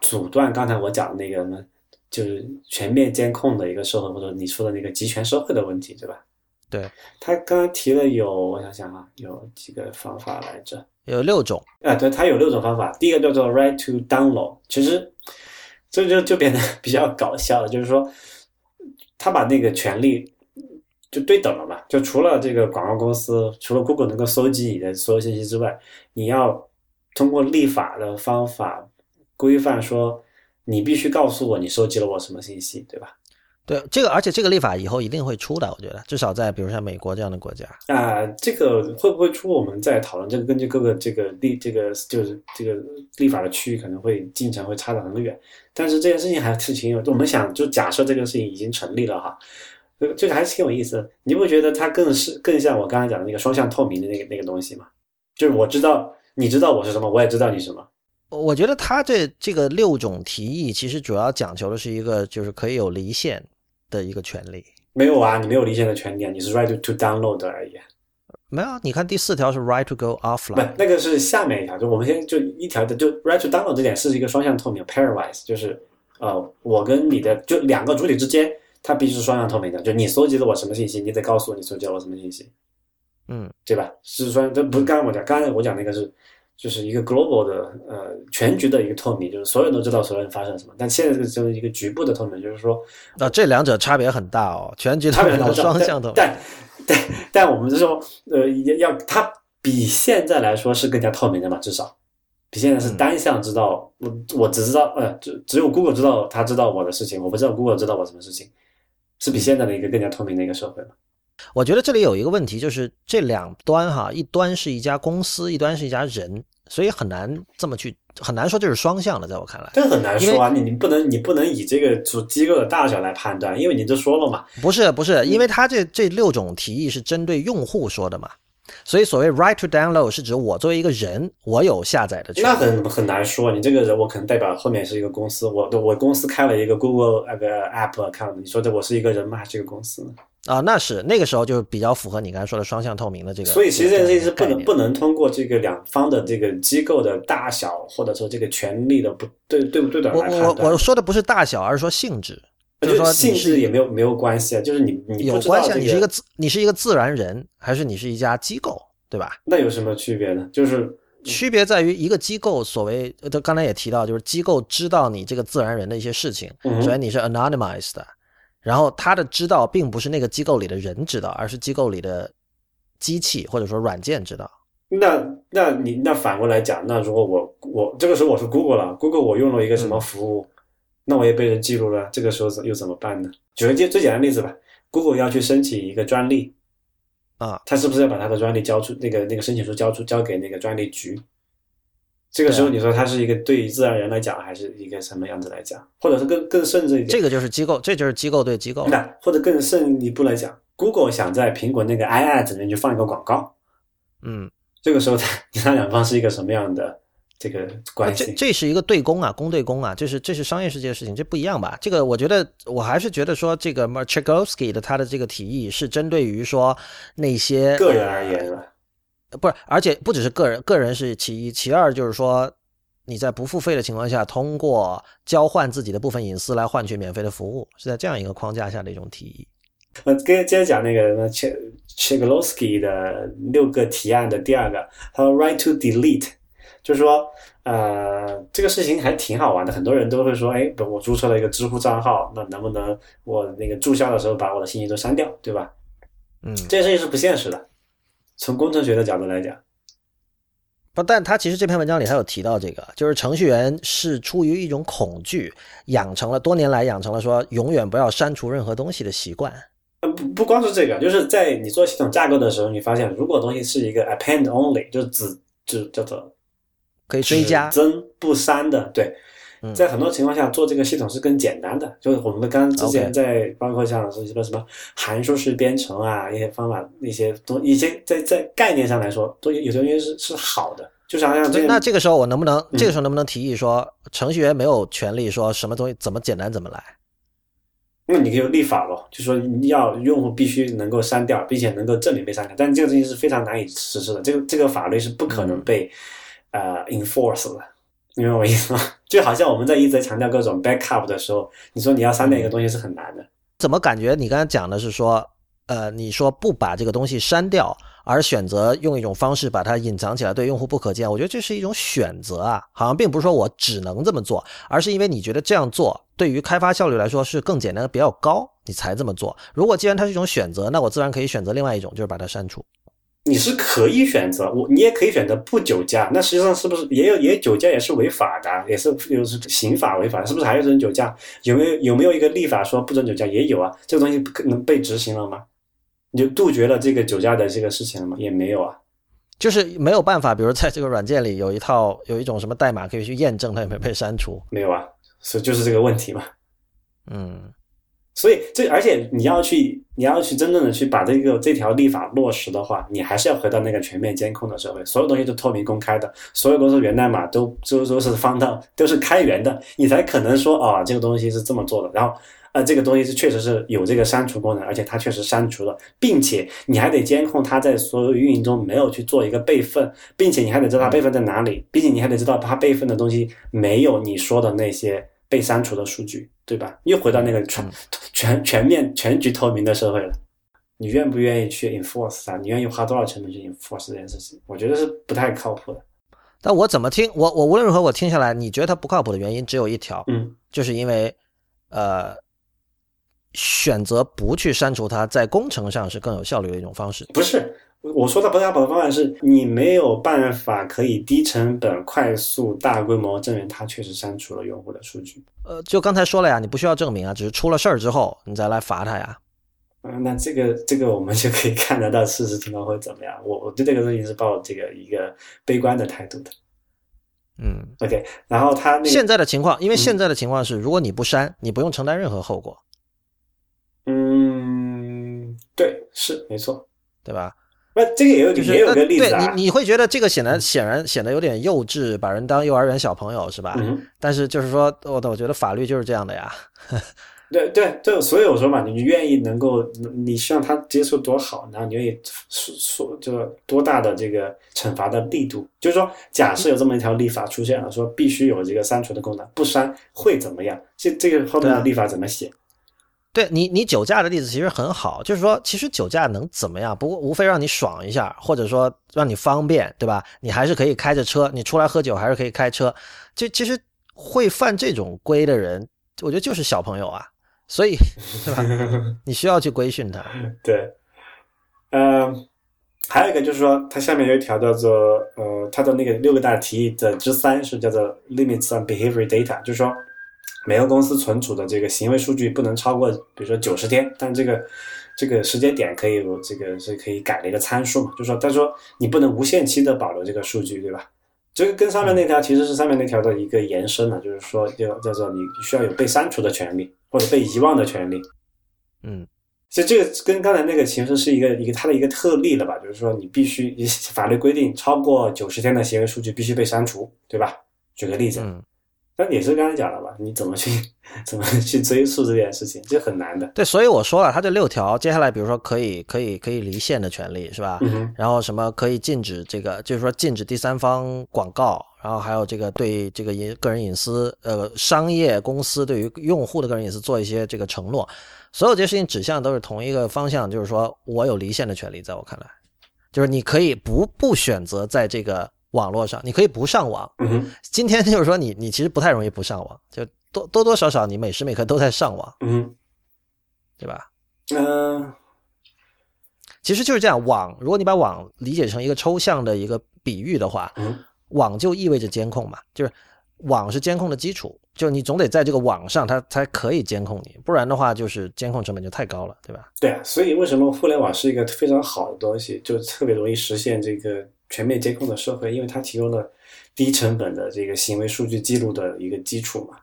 阻断刚才我讲的那个呢？就是全面监控的一个社会，或者你说的那个集权社会的问题，对吧？
对
他刚刚提了有，我想想啊，有几个方法来着？
有六种
啊，对，他有六种方法。第一个叫做 right to download，其实这就就变得比较搞笑了，就是说他把那个权利就对等了嘛，就除了这个广告公司，除了 Google 能够搜集你的所有信息之外，你要通过立法的方法规范说，你必须告诉我你收集了我什么信息，对吧？
对这个，而且这个立法以后一定会出的，我觉得至少在比如像美国这样的国家
啊，这个会不会出，我们在讨论。这个根据各个这个立这个就是这个立法的区域，可能会进程会差得很远。但是这件事情还是挺有，我们想就假设这个事情已经成立了哈，这个这个还是挺有意思的。你不觉得它更是更像我刚才讲的那个双向透明的那个那个东西吗？就是我知道你知道我是什么，我也知道你什么。
我觉得他这这个六种提议其实主要讲求的是一个就是可以有离线。的一个权利
没有啊，你没有离线的权利啊，你是 right to download 而已。
没有，你看第四条是 right to go offline，
不，那个是下面一条，就我们先就一条的，就 right to download 这点是一个双向透明 pairwise，就是呃，我跟你的就两个主体之间，它必须是双向透明的，就你搜集了我什么信息，你得告诉我你搜集了我什么信息，
嗯，
对吧？是双，这不是刚刚我讲，刚才我讲那个是。就是一个 global 的呃全局的一个透明，就是所有人都知道所有人发生什么。但现在这个就是一个局部的透明，就是说，
啊，这两者差别很大哦。全局
差别
是双向
的，但但但我们就说，呃，要它比现在来说是更加透明的嘛，至少比现在是单向知道。我我只知道，呃，只只有 Google 知道他知道我的事情，我不知道 Google 知道我什么事情，是比现在的一个更加透明的一个社会嘛？
我觉得这里有一个问题，就是这两端哈，一端是一家公司，一端是一家人，所以很难这么去，很难说这是双向的，在我看来。
这很难说啊，你你不能你不能以这个主机构的大小来判断，因为你都说了嘛。
不是不是，因为他这这六种提议是针对用户说的嘛。所以，所谓 right to download 是指我作为一个人，我有下载的权利。
那很很难说，你这个人，我可能代表后面是一个公司，我我公司开了一个 Google 那个 App account，你说这我是一个人吗？还是一个公司呢？
啊，那是那个时候就比较符合你刚才说的双向透明的这个。
所以，其实这件事情是不能不能通过这个两方的这个机构的大小，或者说这个权利的不对对不对等来判
断。我我我说的不是大小，而是说性质。
就是
说
性质也没有没有关系啊，就是你你
有关系，你是一个自你是一个自然人，还是你是一家机构？对吧？
那有什么区别呢？就是
区别在于一个机构，所谓他刚才也提到，就是机构知道你这个自然人的一些事情，所以你是 anonymized 的。然后他的知道并不是那个机构里的人知道，而是机构里的机器或者说软件知道。
那那你那反过来讲，那如果我我这个时候我是 Google 了，Google 我用了一个什么服务，那我也被人记录了，这个时候又怎么办呢？举个最最简单的例子吧，Google 要去申请一个专利。
啊，
他是不是要把他的专利交出？那个那个申请书交出交给那个专利局？这个时候你说它是一个对于自然人来讲，还是一个什么样子来讲？或者是更更甚至一点，
这个就是机构，这就是机构对机构。
那或者更甚一步来讲，Google 想在苹果那个 iAds 里面去放一个广告，
嗯，
这个时候你看两方是一个什么样的？这个关系，
这这是一个对公啊，公对公啊，这是这是商业世界的事情，这不一样吧？这个我觉得，我还是觉得说，这个 Marchegowski 的他的这个提议是针对于说那些
个人而言了，
不是，而且不只是个人，个人是其一，其二就是说你在不付费的情况下，通过交换自己的部分隐私来换取免费的服务，是在这样一个框架下的一种提议。
呃，跟接着讲那个 Chegowski 的六个提案的第二个，他说 Right to delete。就是说，呃，这个事情还挺好玩的。很多人都会说，哎，我注册了一个知乎账号，那能不能我那个注销的时候把我的信息都删掉，对吧？
嗯，
这件事情是不现实的。从工程学的角度来讲，
不，但他其实这篇文章里他有提到这个，就是程序员是出于一种恐惧，养成了多年来养成了说永远不要删除任何东西的习惯。
呃，不不光是这个，就是在你做系统架构的时候，你发现如果东西是一个 append only，就是只只叫做。
可以追加
增不删的，对，在很多情况下做这个系统是更简单的。就是我们刚之前在包括像是什么什么函数式编程啊一些方法一些东一些在在概念上来说都有有些东西是是好的。就是好像这
那这个时候我能不能这个时候能不能提议说程序员没有权利说什么东西怎么简单怎么来？
那你可以立法咯，就说要用户必须能够删掉，并且能够证明被删掉。但这个东西是非常难以实施的，这个这个法律是不可能被。呃，enforce 了，明白我意思吗？就好像我们在一直强调各种 backup 的时候，你说你要删掉一个东西是很难的。
怎么感觉你刚才讲的是说，呃，你说不把这个东西删掉，而选择用一种方式把它隐藏起来，对用户不可见？我觉得这是一种选择啊，好像并不是说我只能这么做，而是因为你觉得这样做对于开发效率来说是更简单的、比较高，你才这么做。如果既然它是一种选择，那我自然可以选择另外一种，就是把它删除。
你是可以选择我，你也可以选择不酒驾。那实际上是不是也有也酒驾也是违法的，也是又是刑法违法，是不是还有这种酒驾？有没有有没有一个立法说不准酒驾？也有啊，这个东西不可能被执行了吗？你就杜绝了这个酒驾的这个事情了吗？也没有啊，
就是没有办法。比如在这个软件里有一套有一种什么代码可以去验证它有没有被删除？
没有啊，所以就是这个问题嘛。
嗯。
所以这而且你要去你要去真正的去把这个这条立法落实的话，你还是要回到那个全面监控的社会，所有东西都透明公开的，所有都是源代码都都都是放到都是开源的，你才可能说啊这个东西是这么做的，然后啊这个东西是确实是有这个删除功能，而且它确实删除了，并且你还得监控它在所有运营中没有去做一个备份，并且你还得知道它备份在哪里，并且你还得知道它备份的东西没有你说的那些。被删除的数据，对吧？又回到那个全 全全面全局透明的社会了。你愿不愿意去 enforce 它？你愿意花多少成本去 enforce 这件事情？我觉得是不太靠谱的。
但我怎么听，我我无论如何我听下来，你觉得它不靠谱的原因只有一条，
嗯，
就是因为呃，选择不去删除它，在工程上是更有效率的一种方式。
不是。我说的不太好的方法是你没有办法可以低成本、快速、大规模证明它确实删除了用户的数据。
呃，就刚才说了呀，你不需要证明啊，只是出了事儿之后你再来罚他呀。
嗯，那这个这个我们就可以看得到事实情况会怎么样。我我对这个事情是抱这个一个悲观的态度的。
嗯
，OK，然后他那
现在的情况，因为现在的情况是，如果你不删，你不用承担任何后果。
嗯，对，是没错，
对吧？
那这个也有
就是
也有个例子
对
啊，
你你会觉得这个显然显然显得有点幼稚，把人当幼儿园小朋友是吧？
嗯
但是就是说，我我觉得法律就是这样的呀。
对对对，所以我说嘛，你愿意能够，你希望他接受多好，然后你愿意说说这个多大的这个惩罚的力度，就是说，假设有这么一条立法出现了，说必须有这个删除的功能，不删会怎么样？这这个后面的立法怎么写？
对你，你酒驾的例子其实很好，就是说，其实酒驾能怎么样？不过无非让你爽一下，或者说让你方便，对吧？你还是可以开着车，你出来喝酒还是可以开车。这其实会犯这种规的人，我觉得就是小朋友啊，所以 对吧？你需要去规训他。
对，呃，还有一个就是说，它下面有一条叫做呃，它的那个六个大提议的之三是叫做 limits on behavior data，就是说每个公司存储的这个行为数据不能超过，比如说九十天，但这个这个时间点可以有这个是可以改的一个参数嘛，就是说他说你不能无限期的保留这个数据，对吧？这个跟上面那条其实是上面那条的一个延伸了，就是说叫叫做你需要有被删除的权利或者被遗忘的权利。
嗯，
所以这个跟刚才那个其实是一个一个它的一个特例了吧？就是说你必须法律规定超过九十天的行为数据必须被删除，对吧？举个例子，
嗯，
但也是刚才讲的吧？你怎么去怎么去追溯这件事情，这很难的。
对，所以我说了，他这六条，接下来比如说可以可以可以离线的权利是吧？
嗯，
然后什么可以禁止这个，就是说禁止第三方广告，然后还有这个对这个隐个人隐私，呃，商业公司对于用户的个人隐私做一些这个承诺，所有这些事情指向都是同一个方向，就是说我有离线的权利，在我看来，就是你可以不不选择在这个网络上，你可以不上网。
嗯，
今天就是说你你其实不太容易不上网，就多多多少少你每时每刻都在上网，
嗯，
对吧？
嗯、
其实就是这样，网如果你把网理解成一个抽象的一个比喻的话，
嗯
网就意味着监控嘛，就是网是监控的基础，就你总得在这个网上，它才可以监控你，不然的话就是监控成本就太高了，对吧？
对啊，所以为什么互联网是一个非常好的东西，就特别容易实现这个全面监控的社会，因为它提供了低成本的这个行为数据记录的一个基础嘛。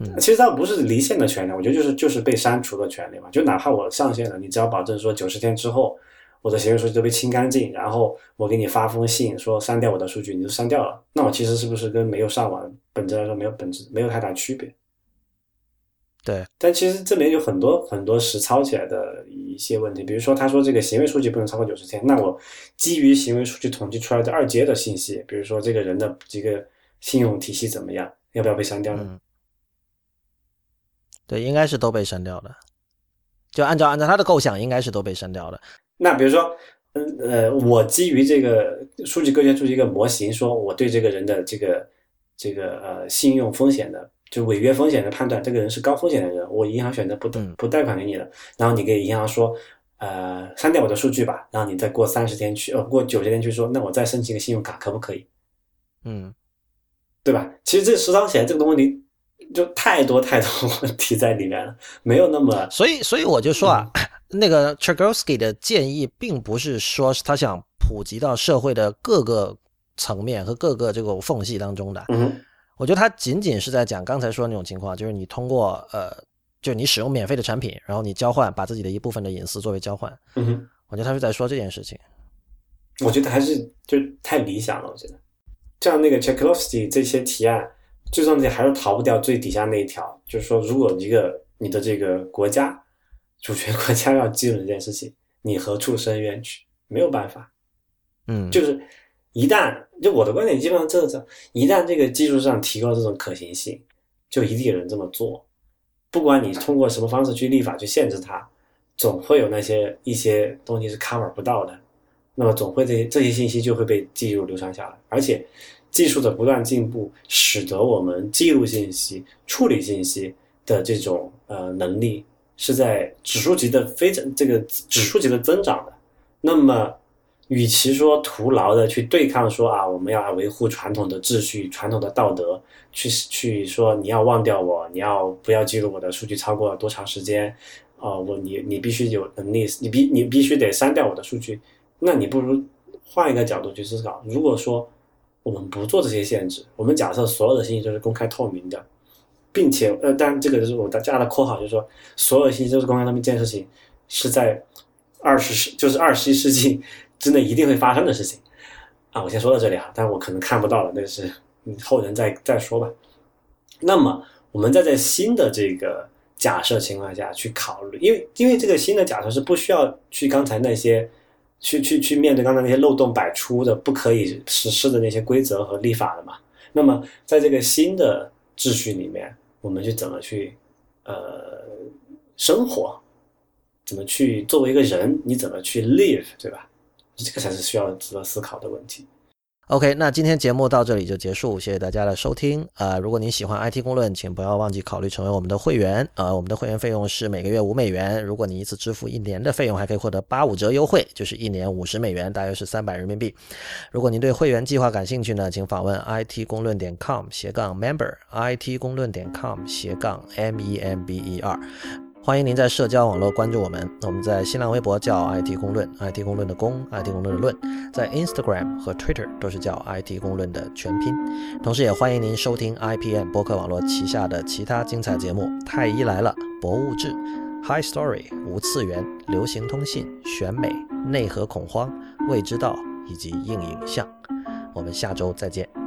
嗯
其实它不是离线的权利，我觉得就是就是被删除的权利嘛。就哪怕我上线了，你只要保证说九十天之后我的行为数据都被清干净，然后我给你发封信说删掉我的数据，你就删掉了，那我其实是不是跟没有上网本质来说没有本质没有太大区别？
对，
但其实这里面有很多很多实操起来的一些问题，比如说他说这个行为数据不能超过九十天，那我基于行为数据统计出来的二阶的信息，比如说这个人的这个信用体系怎么样，要不要被删掉呢？
嗯，对，应该是都被删掉的，就按照按照他的构想，应该是都被删掉的。
那比如说，嗯呃，我基于这个数据构建出一个模型，说我对这个人的这个这个呃信用风险的，就违约风险的判断，这个人是高风险的人，我银行选择不不贷款给你了，然后你给银行说，呃，删掉我的数据吧，然后你再过三十天去，呃，过九十天去说，那我再申请个信用卡可不可以？
嗯，
对吧？其实这实操起来这个问题就太多太多问题在里面了，没有那么
所以所以我就说啊，
嗯
那个 Chagosky 的建议，并不是说是他想普及到社会的各个层面和各个这个缝隙当中的。
嗯哼
我觉得他仅仅是在讲刚才说的那种情况，就是你通过呃，就你使用免费的产品，然后你交换，把自己的一部分的隐私作为交换。
嗯哼。
我觉得他是在说这件事情。
我觉得还是就太理想了。我觉得，像那个 Cheklovsky 这些提案，最终你还是逃不掉最底下那一条，就是说，如果一个你的这个国家主权国家要记录这件事情，你何处伸冤去？没有办法，
嗯，
就是一旦就我的观点基本上就是，一旦这个技术上提高这种可行性，就一定有人这么做。不管你通过什么方式去立法去限制它，总会有那些一些东西是 cover 不到的。那么总会这些这些信息就会被记录流传下来，而且技术的不断进步，使得我们记录信息、处理信息的这种呃能力是在指数级的非增这个指数级的增长的。那么，与其说徒劳的去对抗说啊，我们要维护传统的秩序、传统的道德，去去说你要忘掉我，你要不要记录我的数据超过多长时间，啊，我你你必须有能力，你必你必须得删掉我的数据，那你不如换一个角度去思考，如果说我们不做这些限制，我们假设所有的信息都是公开透明的，并且呃，当然这个就是我加了括号，就是说所有信息都是公开透明这件事情是在二十世就是二十一世纪之内一定会发生的事情啊，我先说到这里哈，但我可能看不到了，那是后人再再说吧。那么我们再在新的这个。假设情况下去考虑，因为因为这个新的假设是不需要去刚才那些去去去面对刚才那些漏洞百出的不可以实施的那些规则和立法的嘛。那么在这个新的秩序里面，我们去怎么去呃生活，怎么去作为一个人，你怎么去 live，对吧？这个才是需要值得思考的问题。
OK，那今天节目到这里就结束，谢谢大家的收听。呃，如果您喜欢 IT 公论，请不要忘记考虑成为我们的会员。呃，我们的会员费用是每个月五美元，如果你一次支付一年的费用，还可以获得八五折优惠，就是一年五十美元，大约是三百人民币。如果您对会员计划感兴趣呢，请访问 IT 公论点 com 斜杠 member，IT 公论点 com 斜杠 M E M B E R。欢迎您在社交网络关注我们，我们在新浪微博叫 IT 公论，IT 公论的公，IT 公论的论，在 Instagram 和 Twitter 都是叫 IT 公论的全拼。同时，也欢迎您收听 IPM 播客网络旗下的其他精彩节目：太医来了、博物志、High Story、无次元、流行通信、选美、内核恐慌、未知道以及硬影像。我们下周再见。